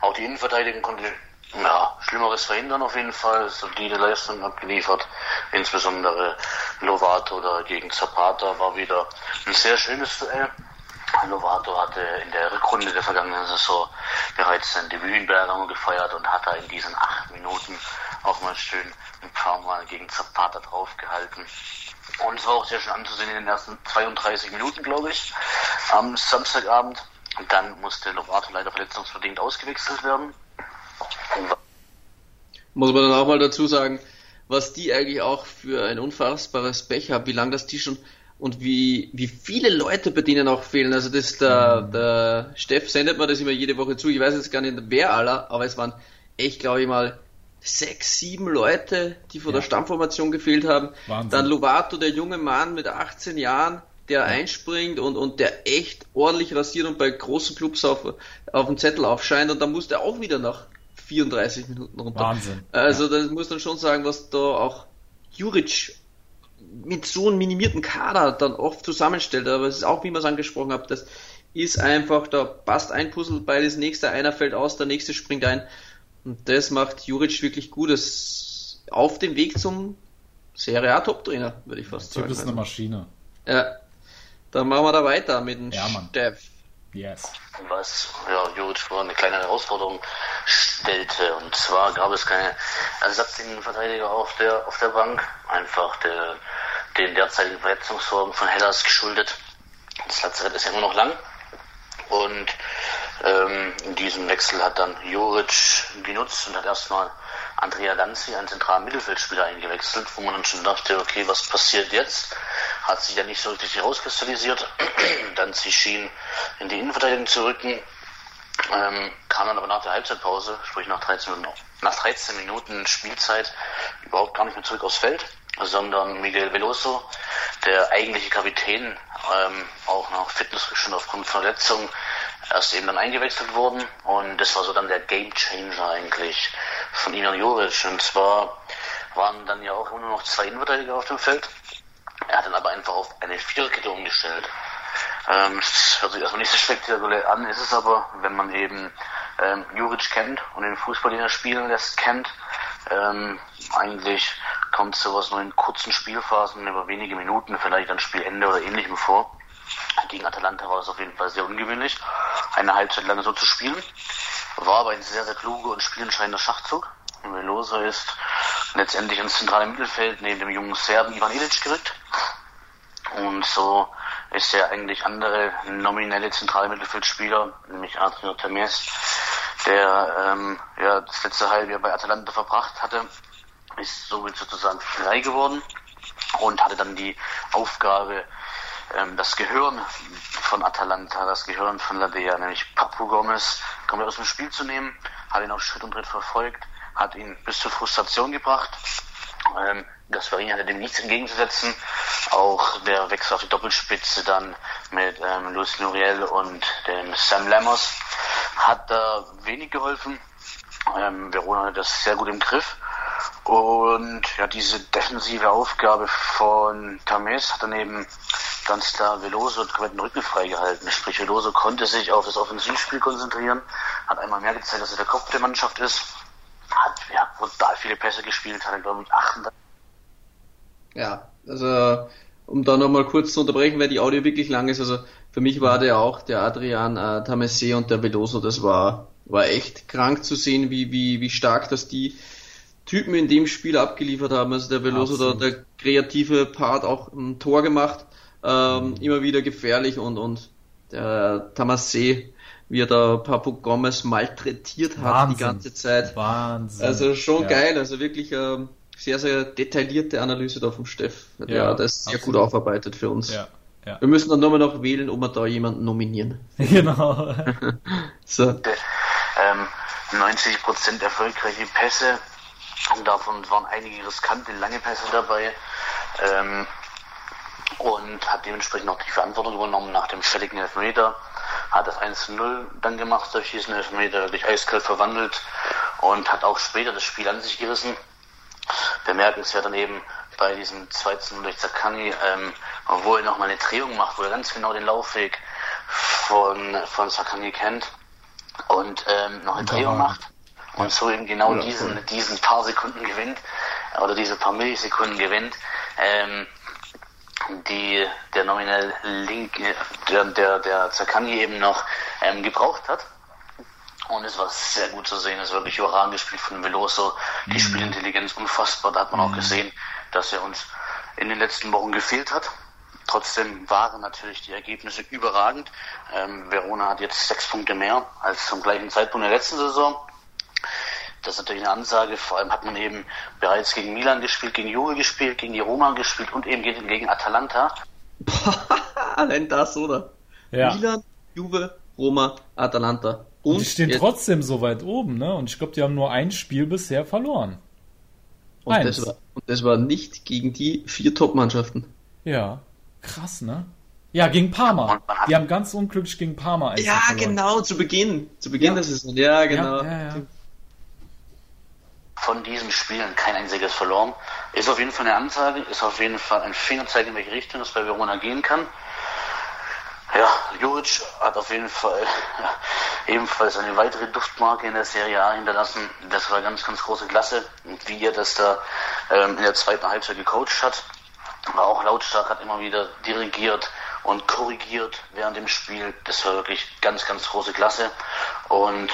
Auch die Innenverteidigung konnte ja, Schlimmeres verhindern auf jeden Fall, solide Leistung abgeliefert. Insbesondere Lovato da gegen Zapata war wieder ein sehr schönes Duell. Lovato hatte in der Rückrunde der vergangenen Saison bereits sein Debüt in Bergamo gefeiert und hat da in diesen acht Minuten auch mal schön ein paar Mal gegen Zapata draufgehalten. Und es war auch sehr schön anzusehen in den ersten 32 Minuten, glaube ich, am Samstagabend. Und dann musste Lovato leider verletzungsbedingt ausgewechselt werden. Muss man dann auch mal dazu sagen, was die eigentlich auch für ein unfassbares Pech haben, wie lange das die schon und wie, wie viele Leute bei denen auch fehlen. Also das der, der Steff sendet mir das immer jede Woche zu. Ich weiß jetzt gar nicht wer aller, aber es waren echt, glaube ich mal, sechs, sieben Leute, die von Ja. der Stammformation gefehlt haben. Wahnsinn. Dann Lovato, der junge Mann mit 18 Jahren, der einspringt und, und der echt ordentlich rasiert und bei großen Clubs auf, auf dem Zettel aufscheint und dann musste er auch wieder nach 34 Minuten runter. Wahnsinn. Also das muss man schon sagen, was da auch Juric mit so einem minimierten Kader dann oft zusammenstellt. Aber es ist auch, wie man es angesprochen hat, dass ist einfach, da passt ein Puzzle bei das nächste, einer fällt aus, der nächste springt ein. Und das macht Juric wirklich gut. Das auf dem Weg zum Serie A Top-Trainer, würde ich fast Der sagen. Typ ist eine Maschine. Ja. Dann machen wir da weiter mit dem Ja. Steff. Yes. was ja, Juric vor eine kleine Herausforderung stellte. Und zwar gab es keine Ersatzinnenverteidiger auf der, auf der Bank, einfach der, den derzeitigen Verletzungssorgen von Hellas geschuldet. Das Lazarett ist ja immer noch lang. Und ähm, in diesem Wechsel hat dann Juric genutzt und hat erstmal Andrea Danzi, einen zentralen Mittelfeldspieler, eingewechselt, wo man dann schon dachte, okay, was passiert jetzt? Hat sich ja nicht so richtig herauskristallisiert. Danzi schien in die Innenverteidigung zu rücken, ähm, kam dann aber nach der Halbzeitpause, sprich nach 13 Minuten, nach 13 Minuten Spielzeit, überhaupt gar nicht mehr zurück aufs Feld, sondern Miguel Veloso, der eigentliche Kapitän, ähm, auch nach Fitnessrückstand aufgrund Verletzung, erst eben dann eingewechselt worden und das war so dann der Game Changer eigentlich von Ivan Juric und zwar waren dann ja auch immer nur noch zwei Innenverteidiger auf dem Feld. Er hat dann aber einfach auf eine Viererkette umgestellt. Ähm, das hört sich erstmal nicht so spektakulär an, ist es aber, wenn man eben ähm, Juric kennt und den Fußball, den er spielen lässt, kennt. Ähm, eigentlich kommt sowas nur in kurzen Spielphasen über wenige Minuten, vielleicht an Spielende oder ähnlichem vor. Gegen Atalanta war es auf jeden Fall sehr ungewöhnlich, eine Halbzeit lang so zu spielen. War aber ein sehr, sehr kluger und spielentscheidender Schachzug. Veloso ist letztendlich ins zentrale Mittelfeld neben dem jungen Serben Ivan Ilic gerückt. Und so ist der eigentlich andere nominelle zentrale Mittelfeldspieler, nämlich Adrian Temes, der ähm, ja, das letzte Halbjahr bei Atalanta verbracht hatte, ist somit sozusagen frei geworden und hatte dann die Aufgabe, ähm, das Gehirn von Atalanta, das Gehirn von Ladea, nämlich Papu Gomez, komplett aus dem Spiel zu nehmen, hat ihn auf Schritt und Tritt verfolgt, hat ihn bis zur Frustration gebracht. Ähm, Gasparini hatte dem nichts entgegenzusetzen. Auch der Wechsel auf die Doppelspitze dann mit ähm, Luis Muriel und dem Sam Lammers hat da wenig geholfen. Ähm, Verona hatte das sehr gut im Griff. Und ja, diese defensive Aufgabe von Tames hat dann eben ganz klar Veloso den Rücken freigehalten. Sprich, Veloso konnte sich auf das Offensivspiel konzentrieren, hat einmal mehr gezeigt, dass er der Kopf der Mannschaft ist, hat ja, brutal viele Pässe gespielt, hat glaube ich 38 Ja, also um da nochmal kurz zu unterbrechen, weil die Audio wirklich lang ist. Also für mich war der auch der Adrian äh, Tamese und der Veloso, das war war echt krank zu sehen, wie wie wie stark das die Typen in dem Spiel abgeliefert haben. Also der Veloso da der kreative Part auch ein Tor gemacht, ähm, immer wieder gefährlich und und der Tamase, wie er da Papu Gomez malträtiert hat Wahnsinn. die ganze Zeit. Wahnsinn. Also schon Ja. geil, also wirklich ähm, sehr, sehr detaillierte Analyse da vom Steff. Ja, Ja, das sehr absolut. gut aufarbeitet für uns. Ja, ja. Wir müssen dann nur noch wählen, ob wir da jemanden nominieren. Genau. so. ähm, 90% erfolgreiche Pässe. Und davon waren einige riskante, lange Pässe dabei. Ähm, und hat dementsprechend auch die Verantwortung übernommen nach dem fälligen Elfmeter. Hat das 1-0 dann gemacht durch diesen Elfmeter, wirklich eiskalt verwandelt und hat auch später das Spiel an sich gerissen. Bemerkenswert dann eben bei diesem 2-0 durch Zakani, ähm, wo er nochmal eine Drehung macht, wo er ganz genau den Laufweg von, von Zakani kennt und ähm, noch eine Drehung macht und so eben genau Ja, diesen, voll. diesen paar Sekunden gewinnt oder diese paar Millisekunden gewinnt, ähm, die der nominell linke, der, der, der Zakani eben noch ähm, gebraucht hat. Und es war sehr gut zu sehen, es war wirklich überragend gespielt von Veloso, die Spielintelligenz unfassbar, da hat man auch gesehen, dass er uns in den letzten Wochen gefehlt hat. Trotzdem waren natürlich die Ergebnisse überragend. Ähm, Verona hat jetzt sechs Punkte mehr als zum gleichen Zeitpunkt der letzten Saison. Das ist natürlich eine Ansage. Vor allem hat man eben bereits gegen Milan gespielt, gegen Juve gespielt, gegen die Roma gespielt und eben gegen, gegen Atalanta. Allein das, oder? Ja. Milan, Juve, Roma, Atalanta. Und Und die stehen jetzt- trotzdem so weit oben, ne? Und ich glaube, die haben nur ein Spiel bisher verloren. und eins. das, war, und das war nicht gegen die vier Top-Mannschaften. Ja, krass, ne? Ja, gegen Parma. Die haben ganz unglücklich gegen Parma Ja, verloren. genau, zu Beginn. Zu Beginn Ja. der Saison. Ja, genau. Ja, ja, ja. Von diesen Spielen kein einziges verloren. Ist auf jeden Fall eine Ansage, ist auf jeden Fall ein Fingerzeig, in welche Richtung es bei Verona gehen kann. Ja, Juric hat auf jeden Fall ebenfalls eine weitere Duftmarke in der Serie A hinterlassen. Das war ganz, ganz große Klasse. Und wie er das da ähm, in der zweiten Halbzeit gecoacht hat, war auch lautstark, hat immer wieder dirigiert und korrigiert während dem Spiel. Das war wirklich ganz, ganz große Klasse. Und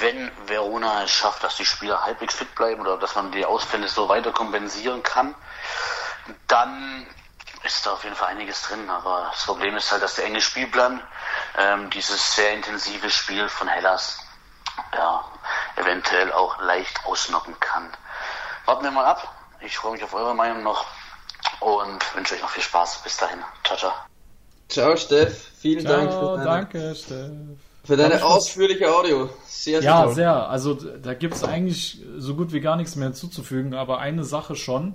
wenn Verona es schafft, dass die Spieler halbwegs fit bleiben oder dass man die Ausfälle so weiter kompensieren kann, dann ist da auf jeden Fall einiges drin. Aber das Problem ist halt, dass der enge Spielplan ähm, dieses sehr intensive Spiel von Hellas ja, eventuell auch leicht ausnocken kann. Warten wir mal ab. Ich freue mich auf eure Meinung noch und wünsche euch noch viel Spaß. Bis dahin. Ciao, ciao. Ciao, Steff. Vielen Ciao, Dank für deine, danke, Steff. Für deine ausführliche Audio. Sehr, sehr Ja, toll. sehr. Also da gibt es eigentlich so gut wie gar nichts mehr hinzuzufügen, aber eine Sache schon.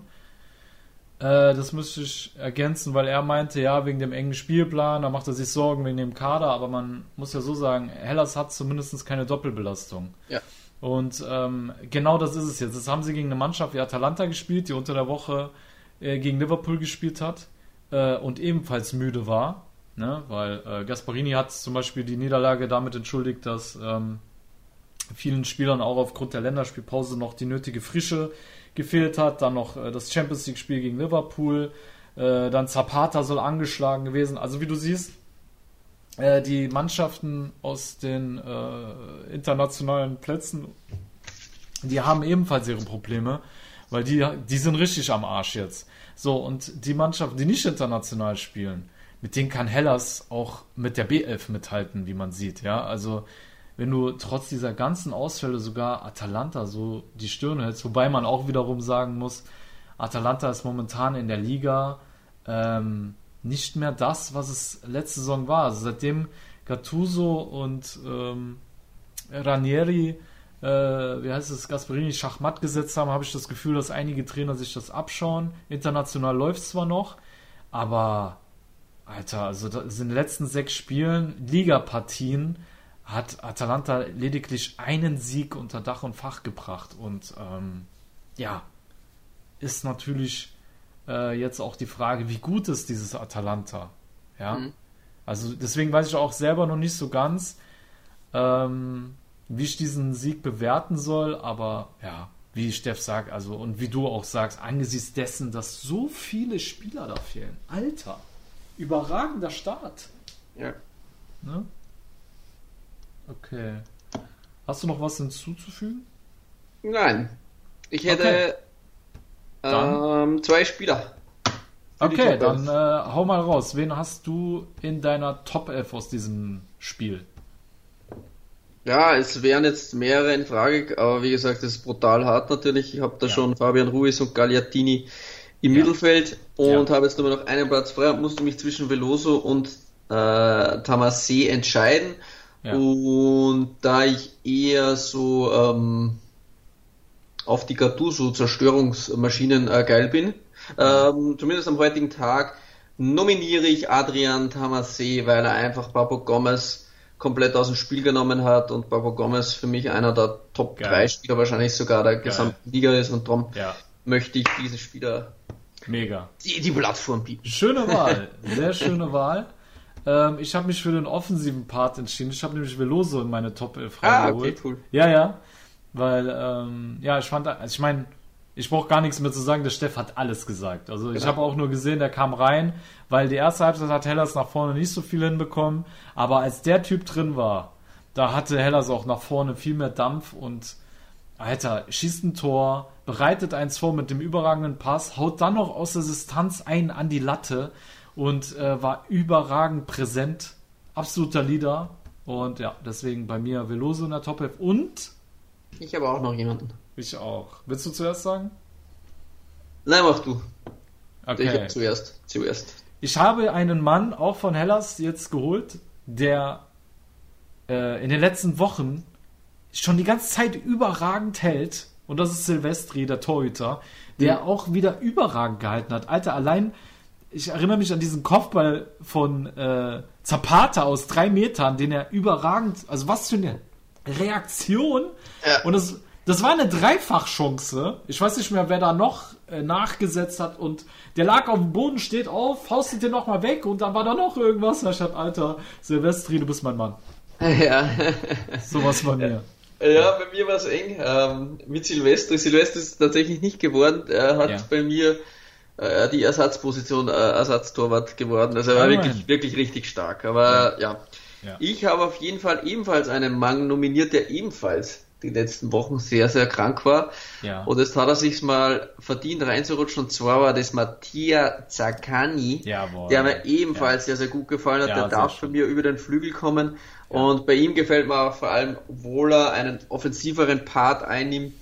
Äh, das müsste ich ergänzen, weil er meinte, ja, wegen dem engen Spielplan, da macht er sich Sorgen wegen dem Kader, aber man muss ja so sagen, Hellas hat zumindest keine Doppelbelastung. Ja. Und ähm, genau das ist es jetzt. Das haben sie gegen eine Mannschaft wie Atalanta gespielt, die unter der Woche äh, gegen Liverpool gespielt hat äh, und ebenfalls müde war. Ne? Weil äh, Gasparini hat zum Beispiel die Niederlage damit entschuldigt, dass ähm, vielen Spielern auch aufgrund der Länderspielpause noch die nötige Frische gefehlt hat. Dann noch äh, das Champions League-Spiel gegen Liverpool. Äh, dann Zapata soll angeschlagen gewesen. Also wie du siehst, äh, die Mannschaften aus den äh, internationalen Plätzen, die haben ebenfalls ihre Probleme, weil die, die sind richtig am Arsch jetzt. So, und die Mannschaften, die nicht international spielen, mit denen kann Hellas auch mit der B11 mithalten, wie man sieht, ja. Also, wenn du trotz dieser ganzen Ausfälle sogar Atalanta so die Stirn hältst, wobei man auch wiederum sagen muss, Atalanta ist momentan in der Liga ähm, nicht mehr das, was es letzte Saison war. Also seitdem Gattuso und ähm, Ranieri, äh, wie heißt es, Gasperini Schachmatt gesetzt haben, habe ich das Gefühl, dass einige Trainer sich das abschauen. International läuft es zwar noch, aber Alter, also in den letzten sechs Spielen, Ligapartien, hat Atalanta lediglich einen Sieg unter Dach und Fach gebracht. Und ähm, ja, ist natürlich äh, jetzt auch die Frage, wie gut ist dieses Atalanta? Ja. Mhm. Also deswegen weiß ich auch selber noch nicht so ganz, ähm, wie ich diesen Sieg bewerten soll, aber ja, wie Steff sagt, also und wie du auch sagst, angesichts dessen, dass so viele Spieler da fehlen. Alter, überragender Start. Ja. Ne? Okay. Hast du noch was hinzuzufügen? Nein. Ich hätte Okay. Ähm, zwei Spieler. Okay, dann äh, hau mal raus. Wen hast du in deiner Top 11 aus diesem Spiel? Ja, es wären jetzt mehrere in Frage, aber wie gesagt, das ist brutal hart natürlich. Ich habe da schon Fabian Ruiz und Gagliardini im Mittelfeld und habe jetzt nur noch einen Platz frei und musste mich zwischen Veloso und äh, Tamasé entscheiden. Ja. Und da ich eher so ähm, auf die Gattuso-Zerstörungsmaschinen äh, geil bin, ähm, zumindest am heutigen Tag, nominiere ich Adrian Tamasé, weil er einfach Papo Gomez komplett aus dem Spiel genommen hat und Papo Gomez für mich einer der Top Geil. 3 Spieler wahrscheinlich sogar der gesamten Liga ist und darum Ja. Möchte ich diese Spieler Mega. die, die Plattform bieten. Schöne Wahl. Sehr schöne Wahl. Ähm, ich habe mich für den offensiven Part entschieden. Ich habe nämlich Veloso in meine Top 11 Ah, okay, cool. Ja, ja. Weil, ähm, ja, ich fand, also ich meine, ich brauche gar nichts mehr zu sagen, der Steff hat alles gesagt. Also ich Ja. habe auch nur gesehen, der kam rein, weil die erste Halbzeit hat Hellas nach vorne nicht so viel hinbekommen. Aber als der Typ drin war, da hatte Hellas auch nach vorne viel mehr Dampf und Alter, schießt ein Tor, bereitet eins vor mit dem überragenden Pass, haut dann noch aus der Distanz einen an die Latte und äh, war überragend präsent. Absoluter Leader. Und ja, deswegen bei mir Veloso in der Top 11 und Ich habe auch noch jemanden. ich auch. Willst du zuerst sagen? Nein, mach du. Okay. Ich habe zuerst. Zuerst. Ich habe einen Mann auch von Hellas jetzt geholt, der äh, in den letzten Wochen schon die ganze Zeit überragend hält. Und das ist Silvestri, der Torhüter, der Mhm. auch wieder überragend gehalten hat. Alter, allein, ich erinnere mich an diesen Kopfball von äh, Zapata aus drei Metern, den er überragend, also was für eine Reaktion. Und das, Das war eine Dreifachchance. Ich weiß nicht mehr, wer da noch äh, nachgesetzt hat und der lag auf dem Boden, steht auf, faustet den nochmal weg und dann war da noch irgendwas. Da stand, Alter, Silvestri, du bist mein Mann. Ja. Sowas bei mir. Ja, bei mir war es eng. Ähm, mit Silvestri. Silvestri ist tatsächlich nicht geworden. Er hat Ja. bei mir äh, die Ersatzposition äh, Ersatztorwart geworden. Also er war Ah, wirklich, wirklich richtig stark. Aber ja. Ja. Ich habe auf jeden Fall ebenfalls einen Mann nominiert, der ebenfalls die letzten Wochen sehr, sehr krank war. Ja. Und jetzt hat er sich mal verdient reinzurutschen. Und zwar war das Mattia Zaccani, Jawohl. der mir ebenfalls sehr, sehr gut gefallen hat. Ja, der darf bei mir über den Flügel kommen. Und bei ihm gefällt mir auch vor allem, obwohl er einen offensiveren Part einnimmt,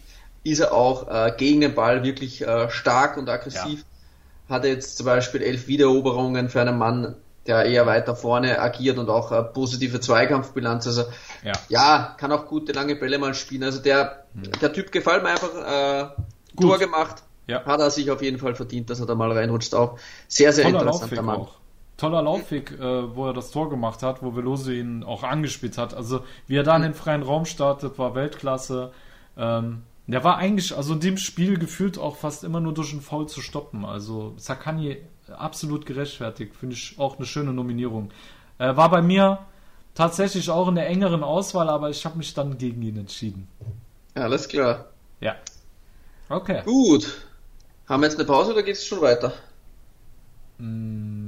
ist er auch äh, gegen den Ball wirklich äh, stark und aggressiv. Hat er jetzt zum Beispiel elf Wiedereroberungen für einen Mann, der eher weiter vorne agiert und auch äh, positive Zweikampfbilanz. Also Ja. ja, kann auch gute lange Bälle mal spielen. Also der, der Typ gefällt mir einfach. Äh, Gut. Tor gemacht. Ja. Hat er sich auf jeden Fall verdient, dass er da mal reinrutscht. Auch sehr, sehr Toller interessanter Mann. auch. Toller Laufweg, äh, wo er das Tor gemacht hat, wo Veloso ihn auch angespielt hat. Also wie er da in den freien Raum startet, war Weltklasse. Ähm, der war eigentlich, also in dem Spiel gefühlt auch fast immer nur durch einen Foul zu stoppen. Also Sakani absolut gerechtfertigt, finde ich auch eine schöne Nominierung. Äh, war bei mir tatsächlich auch in der engeren Auswahl, aber ich habe mich dann gegen ihn entschieden. Alles klar. Ja. Okay. Gut. Haben wir jetzt eine Pause oder geht es schon weiter? Mm.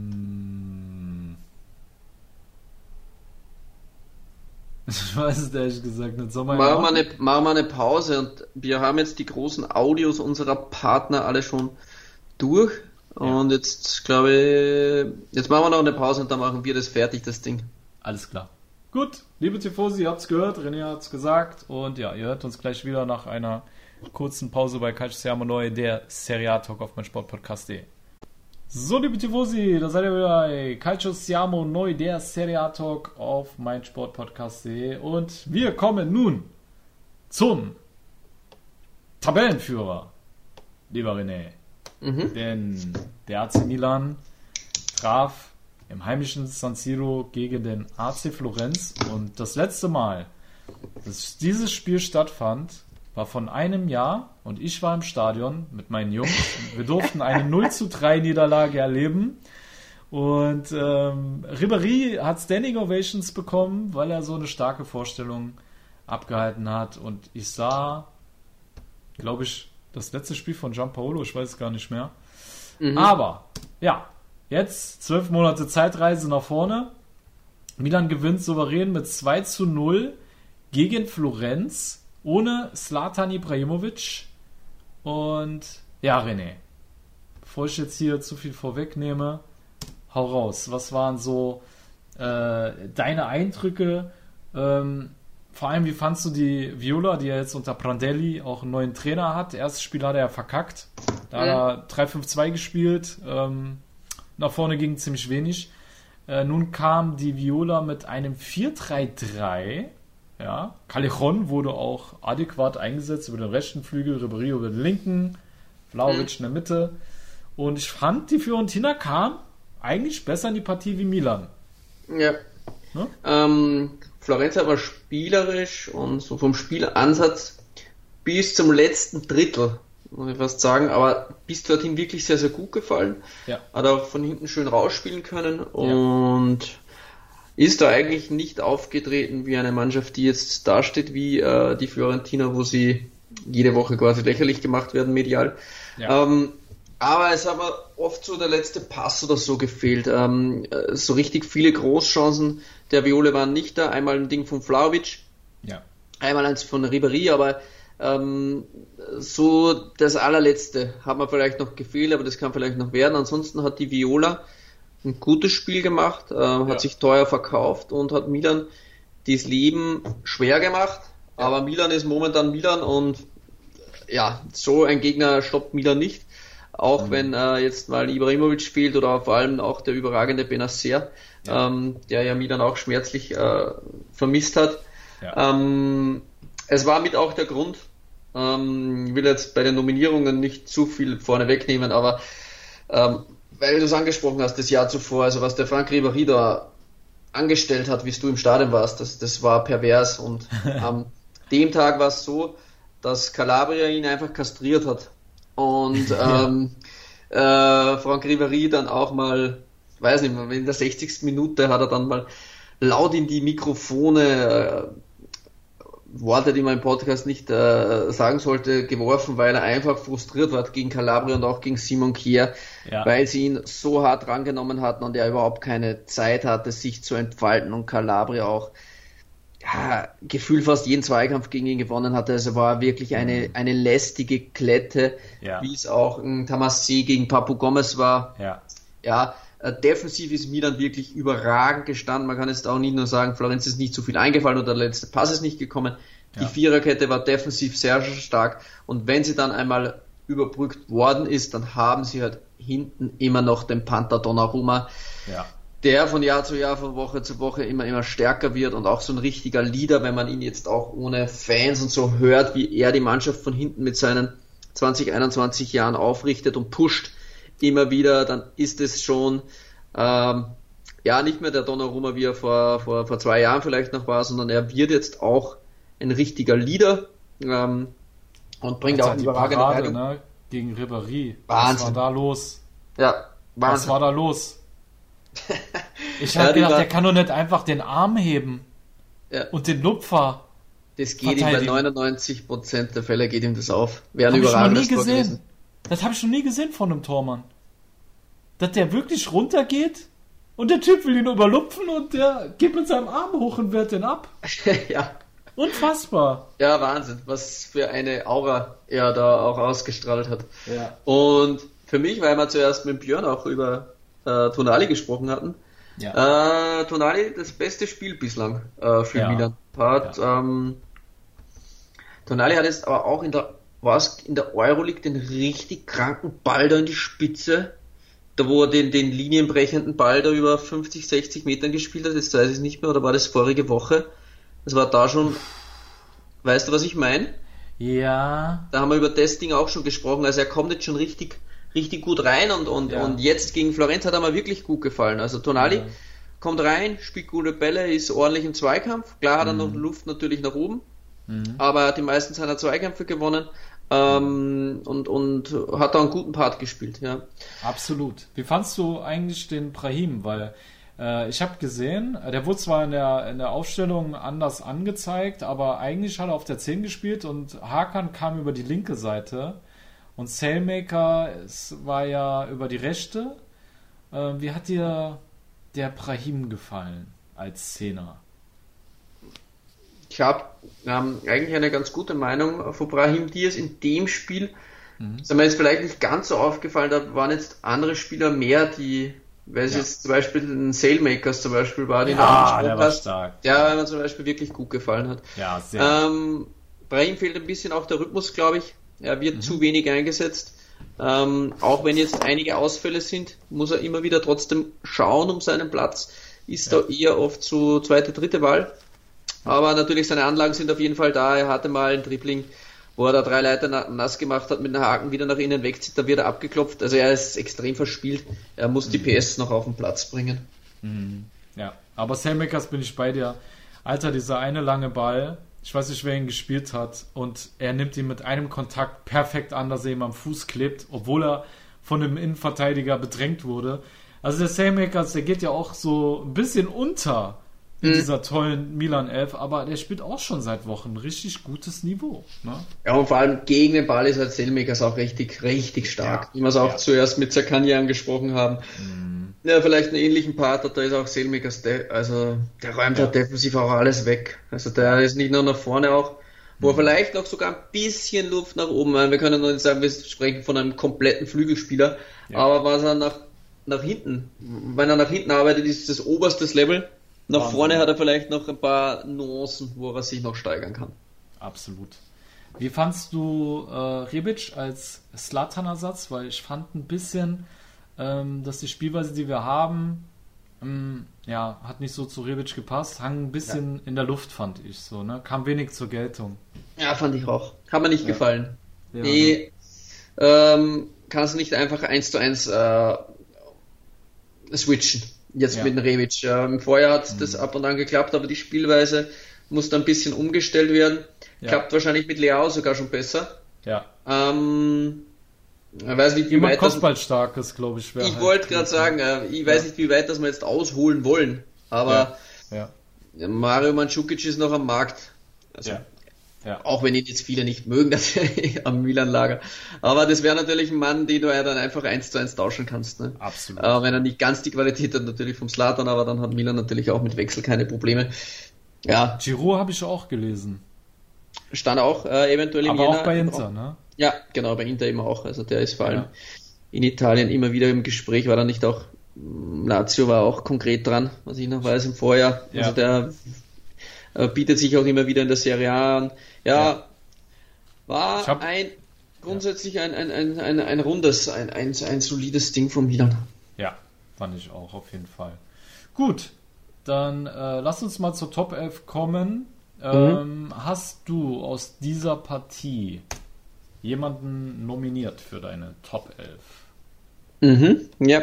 Ich weiß es ehrlich gesagt nicht. Soll man Machen wir, eine, machen wir eine Pause und wir haben jetzt die großen Audios unserer Partner alle schon durch. Und jetzt glaube ich, jetzt machen wir noch eine Pause und dann machen wir das fertig, das Ding. Alles klar. Gut, liebe Tifosi, ihr habt's gehört, René hat's gesagt und ja, ihr hört uns gleich wieder nach einer kurzen Pause bei Calcio Siamo Neu, der Serie A Talk auf mein Sportpodcast.de. So, liebe Tifosi, da seid ihr wieder bei Calcio Siamo Neu, der Serie A Talk auf mein Sportpodcast.de und wir kommen nun zum Tabellenführer, lieber René. Mhm. Denn der AC Milan traf im heimischen San Siro gegen den AC Florenz und das letzte Mal, dass dieses Spiel stattfand, war von einem Jahr und ich war im Stadion mit meinen Jungs wir durften eine 0 zu 3 Niederlage erleben und ähm, Ribéry hat Standing Ovations bekommen, weil er so eine starke Vorstellung abgehalten hat und ich sah, glaube ich, das letzte Spiel von Gianpaolo, ich weiß es gar nicht mehr. Mhm. Aber, ja, jetzt zwölf Monate Zeitreise nach vorne. Milan gewinnt souverän mit 2 zu 0 gegen Florenz ohne Slatan Ibrahimovic. Und ja, René, bevor ich jetzt hier zu viel vorwegnehme, hau raus. Was waren so äh, deine Eindrücke? Ähm, vor allem, wie fandst du die Viola, die ja jetzt unter Prandelli auch einen neuen Trainer hat? Erstes Spiel hat er ja verkackt. Da hat er 3-5-2 gespielt. Ähm, nach vorne ging ziemlich wenig. Äh, nun kam die Viola mit einem 4-3-3. Ja, Callejon wurde auch adäquat eingesetzt über den rechten Flügel, Ribéry über den linken, Vlaovic in der Mitte. Und ich fand, die Fiorentina kam eigentlich besser in die Partie wie Milan. Ja. Ne? Ähm, Florenz aber spielerisch und so vom Spielansatz bis zum letzten Drittel, muss ich fast sagen, aber bis dorthin wirklich sehr, sehr gut gefallen. Ja. Hat auch von hinten schön rausspielen können und ist da eigentlich nicht aufgetreten wie eine Mannschaft, die jetzt dasteht wie äh, die Fiorentina, wo sie jede Woche quasi lächerlich gemacht werden medial. Ja. Ähm, aber es hat mir oft so der letzte Pass oder so gefehlt. Ähm, äh, so richtig viele Großchancen der Viole waren nicht da. Einmal ein Ding von Vlaovic, Ja. einmal eins von Ribéry, aber ähm, so das allerletzte hat mir vielleicht noch gefehlt, aber das kann vielleicht noch werden. Ansonsten hat die Viola ein gutes Spiel gemacht, ähm, hat sich teuer verkauft und hat Milan das Leben schwer gemacht. Aber Milan ist momentan Milan und ja, so ein Gegner stoppt Milan nicht. Auch wenn äh, jetzt mal Ibrahimovic spielt oder vor allem auch der überragende Benacer, ähm, der ja Milan auch schmerzlich äh, vermisst hat. Ja. Ähm, es war mit auch der Grund, ähm, ich will jetzt bei den Nominierungen nicht zu viel vorne wegnehmen, aber ähm, weil du es angesprochen hast, das Jahr zuvor, also was der Frank Ribéry da angestellt hat, wie du im Stadion warst, das, das war pervers und am dem Tag war es so, dass Calabria ihn einfach kastriert hat. Und ähm, äh, Franck Riveri dann auch mal, weiß nicht mehr, in der 60. Minute hat er dann mal laut in die Mikrofone äh, Worte, die man im Podcast nicht äh, sagen sollte, geworfen, weil er einfach frustriert war gegen Calabria und auch gegen Simon Kier, ja. weil sie ihn so hart rangenommen hatten und er überhaupt keine Zeit hatte, sich zu entfalten und Calabria auch ja, Gefühl fast jeden Zweikampf gegen ihn gewonnen hatte. Also war wirklich eine, eine lästige Klette, ja. wie es auch ein Tamassi gegen Papu Gomez war. Ja. Ja, defensiv ist Milan wirklich überragend gestanden. Man kann jetzt auch nicht nur sagen, Florenz ist nicht zu viel eingefallen oder der letzte Pass ist nicht gekommen. Die ja. Viererkette war defensiv sehr stark und wenn sie dann einmal überbrückt worden ist, dann haben sie halt hinten immer noch den Panther Donnarumma, ja. der von Jahr zu Jahr, von Woche zu Woche immer, immer stärker wird und auch so ein richtiger Leader, wenn man ihn jetzt auch ohne Fans und so hört, wie er die Mannschaft von hinten mit seinen 20, 21 Jahren aufrichtet und pusht immer wieder, dann ist es schon ähm, ja nicht mehr der Donnarumma, wie er vor, vor, vor zwei Jahren vielleicht noch war, sondern er wird jetzt auch ein richtiger Leader ähm, und bringt auch eine überragende Parade, ne? Gegen Ribéry. Wahnsinn. Was war da los? Ja, Wahnsinn. Was war da los? Ich habe ja, gedacht, der kann doch nicht einfach den Arm heben ja. und den Lupfer. Das geht ihm bei 99% der Fälle geht ihm das auf. Wäre ein überragendes Tor gewesen. Das habe ich schon nie gesehen von einem Tormann. Dass der wirklich runtergeht und der Typ will ihn überlupfen und der geht mit seinem Arm hoch und wehrt den ab. ja. Unfassbar. Ja, Wahnsinn, was für eine Aura er da auch ausgestrahlt hat. Ja. Und für mich, weil wir zuerst mit Björn auch über äh, Tonali gesprochen hatten, ja. äh, Tonali das beste Spiel bislang äh, für ja. Milan. Hat, ja. ähm, Tonali hat jetzt aber auch in der war es in der Euroleague den richtig kranken Ball da in die Spitze, da wo er den, den linienbrechenden Ball da über 50, 60 Metern gespielt hat, jetzt weiß ich es nicht mehr, oder war das vorige Woche? Das war da schon, weißt du, was ich meine? Ja. Da haben wir über das Ding auch schon gesprochen, also er kommt jetzt schon richtig, richtig gut rein und, und, ja. und jetzt gegen Florenz hat er mir wirklich gut gefallen. Also Tonali ja. kommt rein, spielt gute Bälle, ist ordentlich im Zweikampf, klar hat er mhm. noch Luft natürlich nach oben, mhm. aber er hat die meisten seiner Zweikämpfe gewonnen ähm, und, und hat da einen guten Part gespielt, ja. Absolut. Wie fandst du eigentlich den Brahim? Weil äh, ich habe gesehen, der wurde zwar in der, in der Aufstellung anders angezeigt, aber eigentlich hat er auf der 10 gespielt und Hakan kam über die linke Seite und Sailmaker war ja über die rechte. Äh, wie hat dir der Brahim gefallen als Zehner? Ich habe ähm, eigentlich eine ganz gute Meinung von Brahim Diaz in dem Spiel. Mhm. Ist mir jetzt vielleicht nicht ganz so aufgefallen, da waren jetzt andere Spieler mehr, die, weil es ja. jetzt zum Beispiel ein Sailmakers zum Beispiel war, den ja, der war stark. der mir zum Beispiel wirklich gut gefallen hat. Ja, sehr. Ähm, Brahim fehlt ein bisschen auch der Rhythmus, glaube ich. Er wird mhm. zu wenig eingesetzt. Ähm, auch wenn jetzt einige Ausfälle sind, muss er immer wieder trotzdem schauen um seinen Platz. Ist ja. da eher oft so zweite, dritte Wahl. Aber natürlich, seine Anlagen sind auf jeden Fall da. Er hatte mal ein Dribbling, wo er da drei Leiter nass gemacht hat, mit einem Haken wieder nach innen wegzieht, da wird er abgeklopft. Also er ist extrem verspielt. Er muss die mhm. PS noch auf den Platz bringen. Mhm. Ja, aber Makers bin ich bei dir. Alter, dieser eine lange Ball, ich weiß nicht, wer ihn gespielt hat, und er nimmt ihn mit einem Kontakt perfekt an, dass er ihm am Fuß klebt, obwohl er von dem Innenverteidiger bedrängt wurde. Also der Makers, der geht ja auch so ein bisschen unter in mhm. dieser tollen Milan 11, aber der spielt auch schon seit Wochen richtig gutes Niveau. Ne? Ja, und vor allem gegen den Ball ist halt Selmakers auch richtig, richtig stark. Ja. Wie wir es auch ja. zuerst mit Zakani angesprochen haben. Mhm. Ja, vielleicht einen ähnlichen Part hat, da ist auch Selmakers, also der räumt ja. halt defensiv auch alles weg. Also der ist nicht nur nach vorne auch, wo er mhm. vielleicht noch sogar ein bisschen Luft nach oben. Wir können noch nicht sagen, wir sprechen von einem kompletten Flügelspieler, aber was er nach, nach hinten, wenn er nach hinten arbeitet, ist das oberstes Level nach Wahnsinn. vorne hat er vielleicht noch ein paar Nuancen, wo er sich noch steigern kann. Absolut. Wie fandst du äh, Rebic als Slatan-Ersatz? Weil ich fand ein bisschen, ähm, dass die Spielweise, die wir haben, ähm, ja, hat nicht so zu Rebic gepasst. Hang ein bisschen ja. in der Luft, fand ich so. Ne? Kam wenig zur Geltung. Ja, fand ich auch. Hat mir nicht ja. gefallen. Ja, nee, ne? ähm, kannst du nicht einfach eins zu eins äh, switchen. Jetzt ja. mit dem Ähm, vorher hat mhm. das ab und an geklappt, aber die Spielweise musste ein bisschen umgestellt werden. Ja. Klappt wahrscheinlich mit Leao sogar schon besser. Ja. Ähm, ich weiß nicht, wie Jemand weit das, Kopfballstarkes, glaube ich, ich halt wollte gerade sagen, äh, ich weiß nicht, wie weit das wir jetzt ausholen wollen, aber Ja. Ja. Mario Mandzukic ist noch am Markt. Also, Ja. Auch wenn ihn jetzt viele nicht mögen, dass er am Milan-Lager. Aber das wäre natürlich ein Mann, den du ja dann einfach eins zu eins tauschen kannst. Ne? Absolut. Äh, wenn er nicht ganz die Qualität hat, natürlich vom Slatan, aber dann hat Milan natürlich auch mit Wechsel keine Probleme. Ja, Giroud habe ich auch gelesen. stand auch äh, eventuell im Aber Jänner auch bei Inter, ne? Ja, genau, bei Inter eben auch. Also der ist vor allem Ja. in Italien immer wieder im Gespräch, war da nicht auch, Lazio war auch konkret dran, was ich noch weiß im Vorjahr. Ja. Also der äh, bietet sich auch immer wieder in der Serie A an. Ja, Ja. war hab- ein grundsätzlich ein, ein, ein, ein, ein rundes, ein, ein, ein solides Ding von Milan. Ja, fand ich auch, auf jeden Fall. Gut, dann äh, lass uns mal zur Top 11 kommen. Ähm, Hast du aus dieser Partie jemanden nominiert für deine Top 11? Mhm, ja.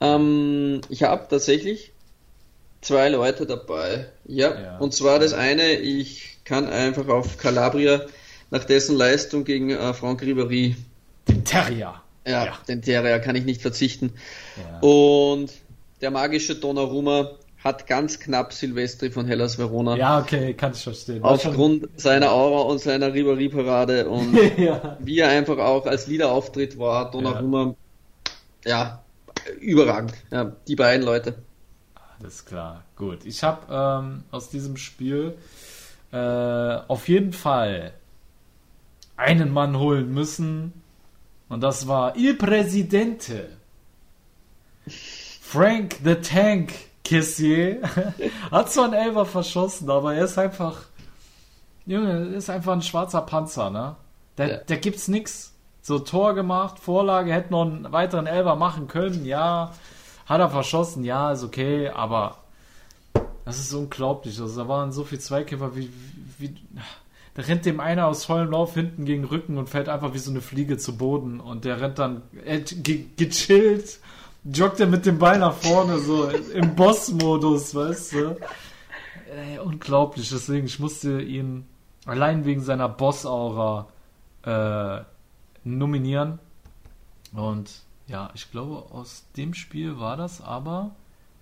Ähm, ich habe tatsächlich zwei Leute dabei. Ja, Ja. und zwar das eine, ich kann einfach auf Calabria nach dessen Leistung gegen äh, Franck Ribéry, Den Terrier. ja, Ja. den Terrier kann ich nicht verzichten. Ja. Und der magische Donnarumma hat ganz knapp Silvestri von Hellas Verona Ja, okay, kann ich verstehen. Aufgrund seiner Aura und seiner Ribéry-Parade und ja. wie er einfach auch als Leader-Auftritt war, Donnarumma, ja, überragend. Ja, die beiden Leute. Alles klar, gut. Ich habe ähm, aus diesem Spiel äh, auf jeden Fall einen Mann holen müssen und das war Il Presidente. Frank the Tank Kissier hat zwar einen Elfer verschossen, aber er ist einfach Junge, ist einfach ein schwarzer Panzer, ne? Der, Ja. der gibt's nix. So Tor gemacht, Vorlage, hätte noch einen weiteren Elfer machen können, ja. Hat er verschossen, ja, ist okay, aber das ist unglaublich. Also da waren so viele Zweikämpfer, wie, wie, da rennt dem einer aus vollem Lauf hinten gegen den Rücken und fällt einfach wie so eine Fliege zu Boden und der rennt dann äh, ge gechillt, joggt er mit dem Ball nach vorne, so im Boss-Modus, weißt du? Ey, unglaublich, deswegen, ich musste ihn allein wegen seiner Boss-Aura äh, nominieren. Und ja, ich glaube, aus dem Spiel war das aber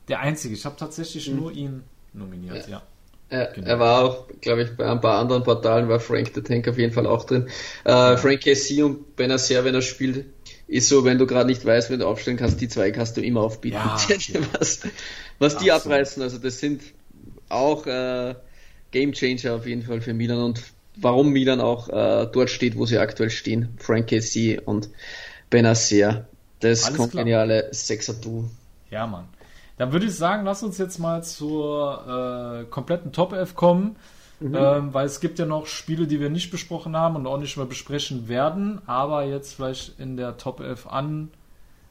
der einzige. Ich habe tatsächlich Mhm. nur ihn nominiert, ja. Er, Genau. er war auch, glaube ich, bei ein paar anderen Portalen war Frank the Tank auf jeden Fall auch drin. Äh, Frank Casey und Benacer, wenn er spielt, ist so, wenn du gerade nicht weißt, wenn du aufstellen kannst, die zwei kannst du immer aufbieten. Ja, was was die abreißen, also das sind auch äh, Game Changer auf jeden Fall für Milan und warum Milan auch äh, dort steht, wo sie aktuell stehen. Frank Casey und Benacer. Das Alles klar. kongeniale Sechser-Duo. Ja, Mann. Dann würde ich sagen, lass uns jetzt mal zur äh, kompletten Top 11 kommen, Mhm. ähm, weil es gibt ja noch Spiele, die wir nicht besprochen haben und auch nicht mehr besprechen werden, aber jetzt vielleicht in der Top 11 an,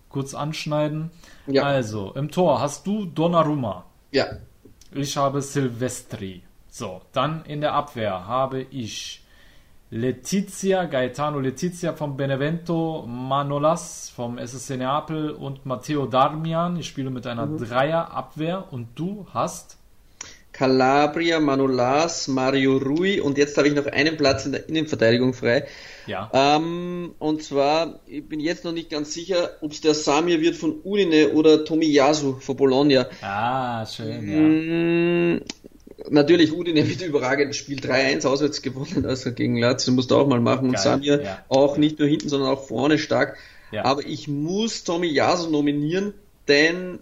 kurz anschneiden. Ja. Also, im Tor hast du Donnarumma. Ja, Ich habe Silvestri. So, dann in der Abwehr habe ich Letizia, Gaetano Letizia vom Benevento, Manolas vom SSC Neapel und Matteo Darmian. Ich spiele mit einer Dreierabwehr und du hast Calabria, Manolas, Mario Rui und jetzt habe ich noch einen Platz in der Innenverteidigung frei. ja Ähm, und zwar, ich bin jetzt noch nicht ganz sicher, ob es der Samir wird von Udine oder Tomiyasu von Bologna. ah schön ja Mm, natürlich, Udine wird überragend, Spiel 3-1 auswärts gewonnen, also gegen Lazio musst du auch mal machen. Und Geil, Samir ja. auch nicht nur hinten, sondern auch vorne stark. Ja. Aber ich muss Tomiyasu nominieren, denn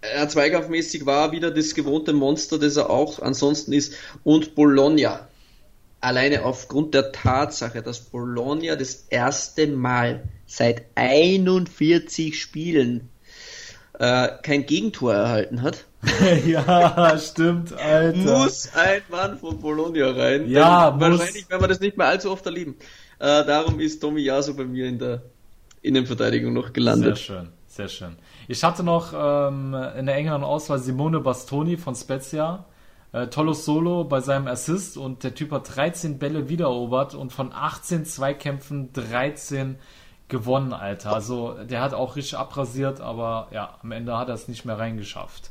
er zweikampfmäßig war wieder das gewohnte Monster, das er auch ansonsten ist. Und Bologna, alleine aufgrund der Tatsache, dass Bologna das erste Mal seit 41 Spielen äh, kein Gegentor erhalten hat, ja stimmt Alter muss ein Mann von Bologna rein. Ja, muss. wahrscheinlich werden wir das nicht mehr allzu oft erleben. Äh, darum ist Tomiyasu bei mir in der Innenverteidigung noch sehr gelandet. schön sehr schön ich hatte noch ähm, in der engeren Auswahl Simone Bastoni von Spezia äh, tolles Solo bei seinem Assist und der Typ hat 13 Bälle wiedererobert und von 18 Zweikämpfen 13 gewonnen, Alter. Also der hat auch richtig abrasiert, aber ja, am Ende hat er es nicht mehr reingeschafft.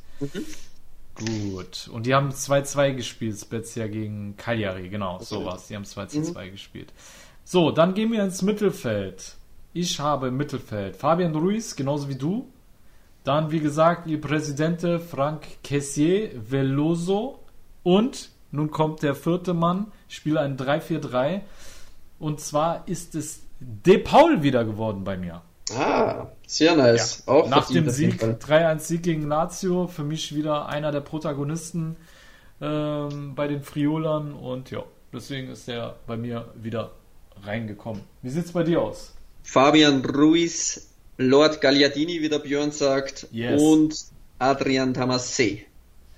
Gut. Und die haben 2-2 gespielt, Spezia gegen Cagliari, genau, sowas. Die haben 2-2 mhm. gespielt. So, dann gehen wir ins Mittelfeld. Ich habe im Mittelfeld Fabian Ruiz, genauso wie du. Dann, wie gesagt, ihr Präsidente Frank Kessier Veloso. Und nun kommt der vierte Mann. Ich spiele ein 3-4-3. Und zwar ist es De Paul wieder geworden bei mir. Ah, sehr nice. Ja. Auch Nach dem Sieg, 3-1-Sieg gegen Lazio, für mich wieder einer der Protagonisten ähm, bei den Friolern und ja, deswegen ist er bei mir wieder reingekommen. Wie sieht es bei dir aus? Fabian Ruiz, Lord Gagliardini, wie der Björn sagt, yes. und Adrian Tamasse.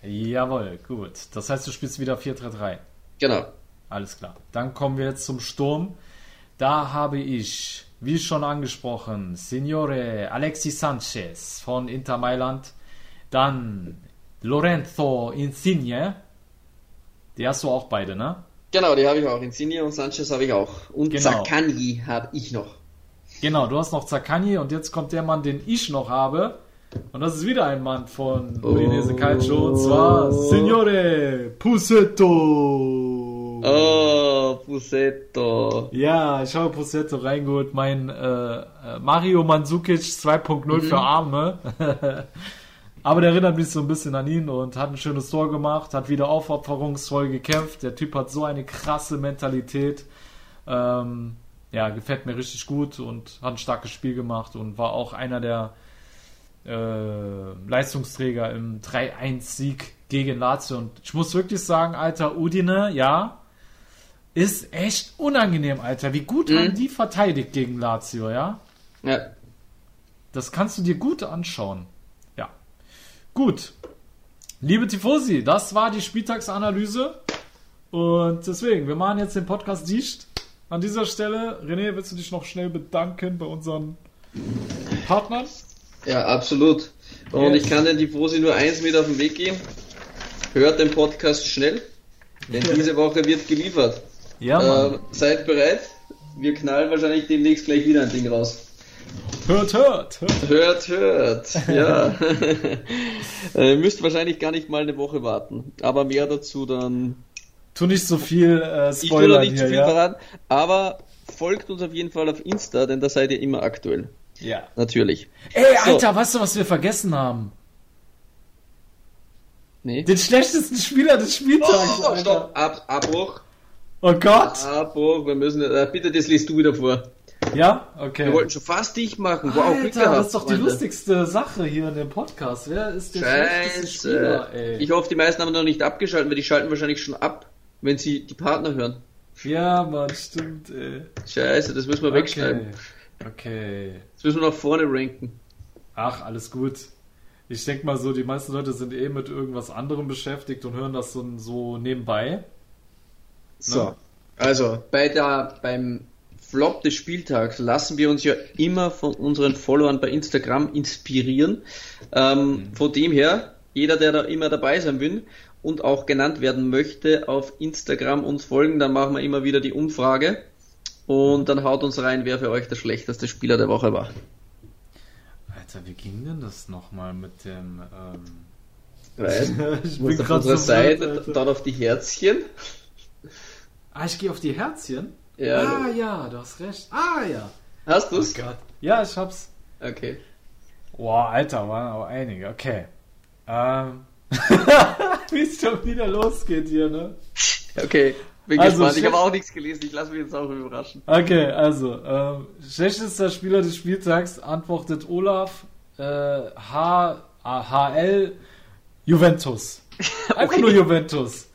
Jawohl, gut. Das heißt, du spielst wieder 4-3-3. Genau. Alles klar. Dann kommen wir jetzt zum Sturm. Da habe ich wie schon angesprochen, Signore Alexis Sanchez von Inter Mailand. Dann Lorenzo Insigne. Die hast du auch beide, ne? Genau, die habe ich auch. Insigne und Sanchez habe ich auch. Und genau. Zaccagni habe ich noch. Genau, du hast noch Zaccagni und jetzt kommt der Mann, den ich noch habe. Und das ist wieder ein Mann von Udinese oh. Calcio und zwar Signore Pusetto. Oh, Pusetto. Ja, ich habe Pusetto reingeholt. Mein äh, Mario Mandzukic 2.0 mhm. für Arme. Aber der erinnert mich so ein bisschen an ihn und hat ein schönes Tor gemacht, hat wieder aufopferungsvoll gekämpft. Der Typ hat so eine krasse Mentalität. Ähm, ja, gefällt mir richtig gut und hat ein starkes Spiel gemacht und war auch einer der äh, Leistungsträger im 3-1-Sieg gegen Lazio. Und ich muss wirklich sagen, alter Udine, ja, ist echt unangenehm, Alter. Wie gut mhm. haben die verteidigt gegen Lazio, ja? Ja. Das kannst du dir gut anschauen. Ja. Gut. Liebe Tifosi, das war die Spieltagsanalyse. Und deswegen, wir machen jetzt den Podcast dicht. An dieser Stelle, René, willst du dich noch schnell bedanken bei unseren Partnern? Ja, absolut. Und yes. ich kann den Tifosi nur eins mit auf den Weg geben. Hört den Podcast schnell, denn diese Woche wird geliefert. Ja, äh, seid bereit. Wir knallen wahrscheinlich demnächst gleich wieder ein Ding raus. Hört, hört, hört. Hört, hört. Ja. äh, ihr müsst wahrscheinlich gar nicht mal eine Woche warten. Aber mehr dazu dann. Tu nicht so viel äh, Spoiler. Ich tu nicht hier, zu viel ja. verraten. Aber folgt uns auf jeden Fall auf Insta, denn da seid ihr immer aktuell. Ja. Natürlich. Ey, Alter, so. weißt du, was wir vergessen haben? Nee. Den schlechtesten Spieler des Spieltags. Oh, stopp, Ab Abbruch. Oh Gott! Abo, wir müssen, äh, bitte, das liest du wieder vor. Ja, okay. Wir wollten schon fast dich machen. Wow, Alter, Glück gehabt, das ist doch die lustigste Sache hier in dem Podcast. Wer ist der schlechteste Spieler, ey? Ich hoffe, die meisten haben noch nicht abgeschaltet, weil die schalten wahrscheinlich schon ab, wenn sie die Partner hören. Ja, Mann, stimmt, ey. Scheiße, das müssen wir okay. wegschreiben. Okay. Das müssen wir nach vorne ranken. Ach, alles gut. Ich denke mal so, die meisten Leute sind eh mit irgendwas anderem beschäftigt und hören das so, so nebenbei. So, ne? also bei der, beim Flop des Spieltags lassen wir uns ja immer von unseren Followern bei Instagram inspirieren. Ähm, mhm. Von dem her, jeder, der da immer dabei sein will und auch genannt werden möchte, auf Instagram uns folgen, dann machen wir immer wieder die Umfrage und dann haut uns rein, wer für euch der schlechteste Spieler der Woche war. Alter, wie ging denn das nochmal mit dem... Ähm... Weißt, ich bin gerade auf unserer so Seite, dann auf die Herzchen. Ah, ich gehe auf die Herzchen? Ja. Ah, ja, du hast recht. Ah, ja. Hast du's? Oh Gott. Ja, ich hab's. Okay. Boah, Alter, waren aber einige. Okay. Ähm. Wie es schon wieder losgeht hier, ne? Okay. Bin also, gespannt. Ich habe auch nichts gelesen. Ich lasse mich jetzt auch überraschen. Okay, also. Ähm, schlechtester Spieler des Spieltags antwortet Olaf äh, H, HL Juventus. Einfach okay. nur Juventus.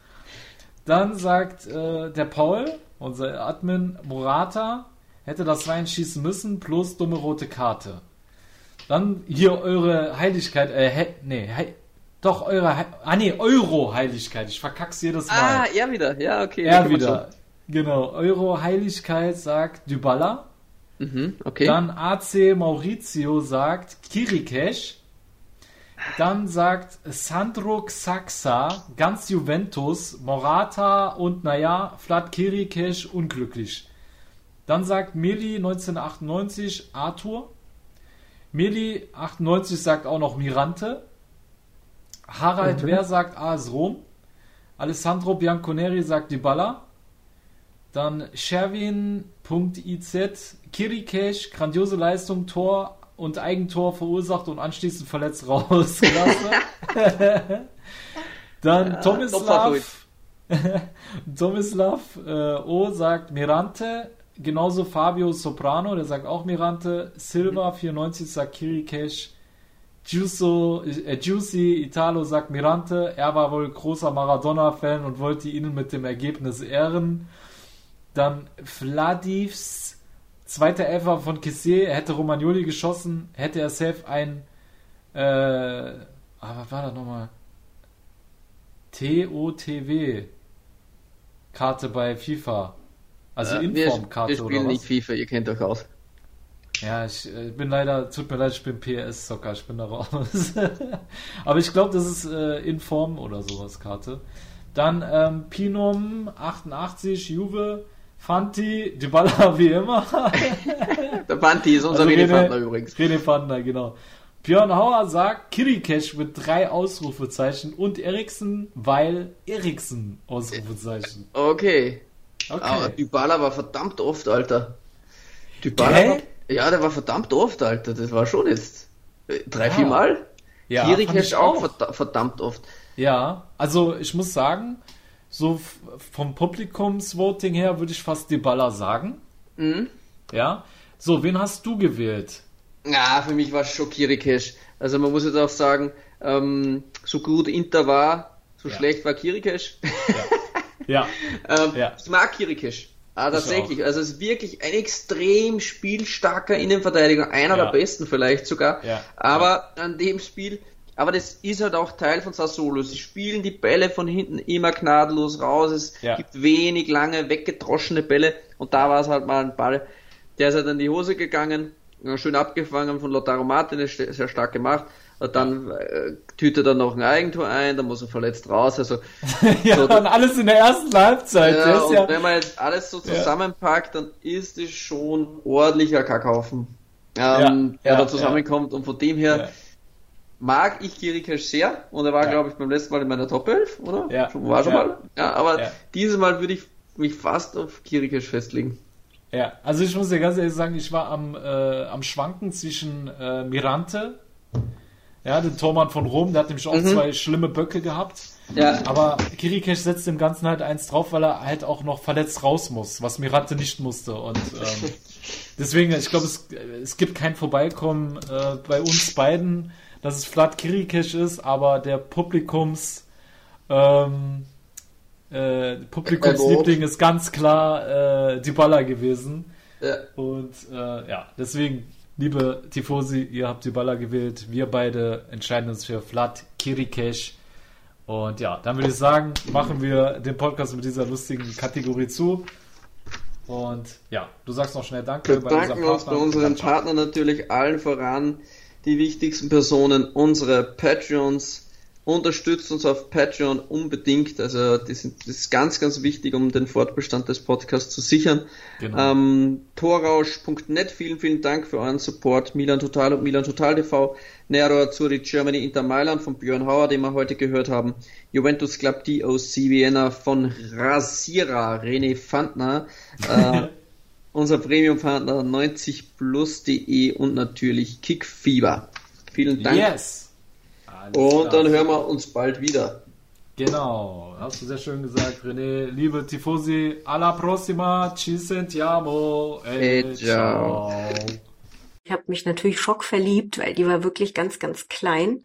Dann sagt äh, der Paul, unser Admin, Morata hätte das reinschießen müssen, plus dumme rote Karte. Dann hier eure Heiligkeit, äh, he, nee, he, doch eure, He ah nee, Euro-Heiligkeit, ich verkack's jedes Mal. Ah, er wieder, ja, okay. Er wieder, genau, Euro-Heiligkeit sagt Dybala. Mhm, okay. Dann AC Maurizio sagt Kirikesh. Dann sagt Sandro Xaxa, ganz Juventus, Morata und naja, Vlad Kirikesh unglücklich. Dann sagt Meli 1998 Arthur. Meli 98 sagt auch noch Mirante. Harald Mhm. Wehr sagt AS Rom. Alessandro Bianconeri sagt Dybala. Dann Sherwin.iz, Kirikesh, grandiose Leistung, Tor und Eigentor verursacht und anschließend verletzt raus. Klasse. Dann Ja, Tomislav. Tomislav äh, O sagt Mirante. Genauso Fabio Soprano, der sagt auch Mirante. Silva 94 sagt Kirikesh. Giuso, äh, Giussi Italo sagt Mirante. Er war wohl großer Maradona-Fan und wollte ihnen mit dem Ergebnis ehren. Dann Vladivs, zweiter Elfer von er hätte Romagnoli geschossen, hätte er safe ein, äh, ah, was war das nochmal? TOTW Karte bei FIFA. Also Ja, wir, Informkarte wir oder spielen was? nicht FIFA, ihr kennt euch aus. Ja, ich äh, bin leider, tut mir leid, ich bin PS-Zocker, ich bin da raus. Aber ich glaube, das ist äh, Inform oder sowas Karte. Dann ähm, Pinum 88, Juve, Fanti, Dybala wie immer. Der Fanti ist unser René Fandner übrigens. René Fandner, genau. Björn Hauer sagt Kirikesh mit drei Ausrufezeichen und Eriksen, weil Eriksen Ausrufezeichen. Okay. Okay. Aber Dybala war verdammt oft, Alter. Dybala Gell? war, ja, der war verdammt oft, Alter. Das war schon jetzt drei, Ja. vier Mal. Ja, Kirikesh auch auch. verda- verdammt oft. Ja, also ich muss sagen, so vom Publikumsvoting her würde ich fast Dybala sagen. Mhm. Ja. So, wen hast du gewählt? Ja, für mich war es schon Kirikesh. Also man muss jetzt auch sagen, ähm, so gut Inter war, so Ja. schlecht war Kirikesh. Ja. ähm, Ja. Ich mag Kirikesh. Ah, Ich tatsächlich. Also es ist wirklich ein extrem spielstarker Innenverteidiger, einer Ja. der besten vielleicht sogar. Ja. Aber an dem Spiel, aber das ist halt auch Teil von Sassuolo. Sie spielen die Bälle von hinten immer gnadenlos raus. Es Ja. gibt wenig lange weggedroschene Bälle und da war es halt mal ein Ball, der ist halt in die Hose gegangen, äh, schön abgefangen von Lautaro Martinez, sehr stark gemacht. Und dann äh, tütet er noch ein Eigentor ein, dann muss er verletzt raus. Also Ja, so, und alles in der ersten Halbzeit. ja, und ja, wenn man jetzt alles so zusammenpackt, dann ist es schon ordentlicher Kackhaufen, ähm, der da zusammenkommt. Und von dem her. Mag ich Kirikesh sehr. Und er war, Ja. glaube ich, beim letzten Mal in meiner Top 11, oder? Ja. Schon, war schon Ja. mal. Ja, aber Ja. dieses Mal würde ich mich fast auf Kirikesh festlegen. ja, also ich muss dir ganz ehrlich sagen, ich war am, äh, am Schwanken zwischen äh, Mirante, ja, den Tormann von Rom, der hat nämlich auch Mhm. zwei schlimme Böcke gehabt. Ja. Aber Kirikesh setzt dem Ganzen halt eins drauf, weil er halt auch noch verletzt raus muss, was Mirante nicht musste. Und ähm, deswegen, ich glaube, es, es gibt kein Vorbeikommen äh, bei uns beiden, dass es Vlad Kirikesh ist, aber der Publikums ähm, äh, Publikumsliebling ist ganz klar äh, Dybala gewesen. Ja. Und äh, ja, deswegen, liebe Tifosi, ihr habt Dybala gewählt. Wir beide entscheiden uns für Vlad Kirikesh. Und ja, dann würde ich sagen, machen wir den Podcast mit dieser lustigen Kategorie zu. Und ja, du sagst noch schnell Danke Wir bedanken uns bei unseren. Partnern natürlich allen voran, die wichtigsten Personen, unsere Patreons. Unterstützt uns auf Patreon unbedingt. Also das, sind, das ist ganz, ganz wichtig, um den Fortbestand des Podcasts zu sichern. Genau. Ähm, Torrausch.net, vielen, vielen Dank für euren Support. Milan Total und Milan Total TV. Nero Azzurri Germany Inter Mailand von Björn Hauer, den wir heute gehört haben. Juventus Club DOC Vienna von Rasira René Fandner. Äh, unser Premium-Partner 90plus.de und natürlich Kickfieber. Vielen Dank. Yes! Alles Und klar. dann hören wir uns bald wieder. Genau, hast du sehr schön gesagt, René. Liebe Tifosi, alla prossima, ci sentiamo. E E ciao. Ich habe mich natürlich schockverliebt, weil die war wirklich ganz, ganz klein.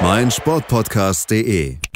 meinsportpodcast.de.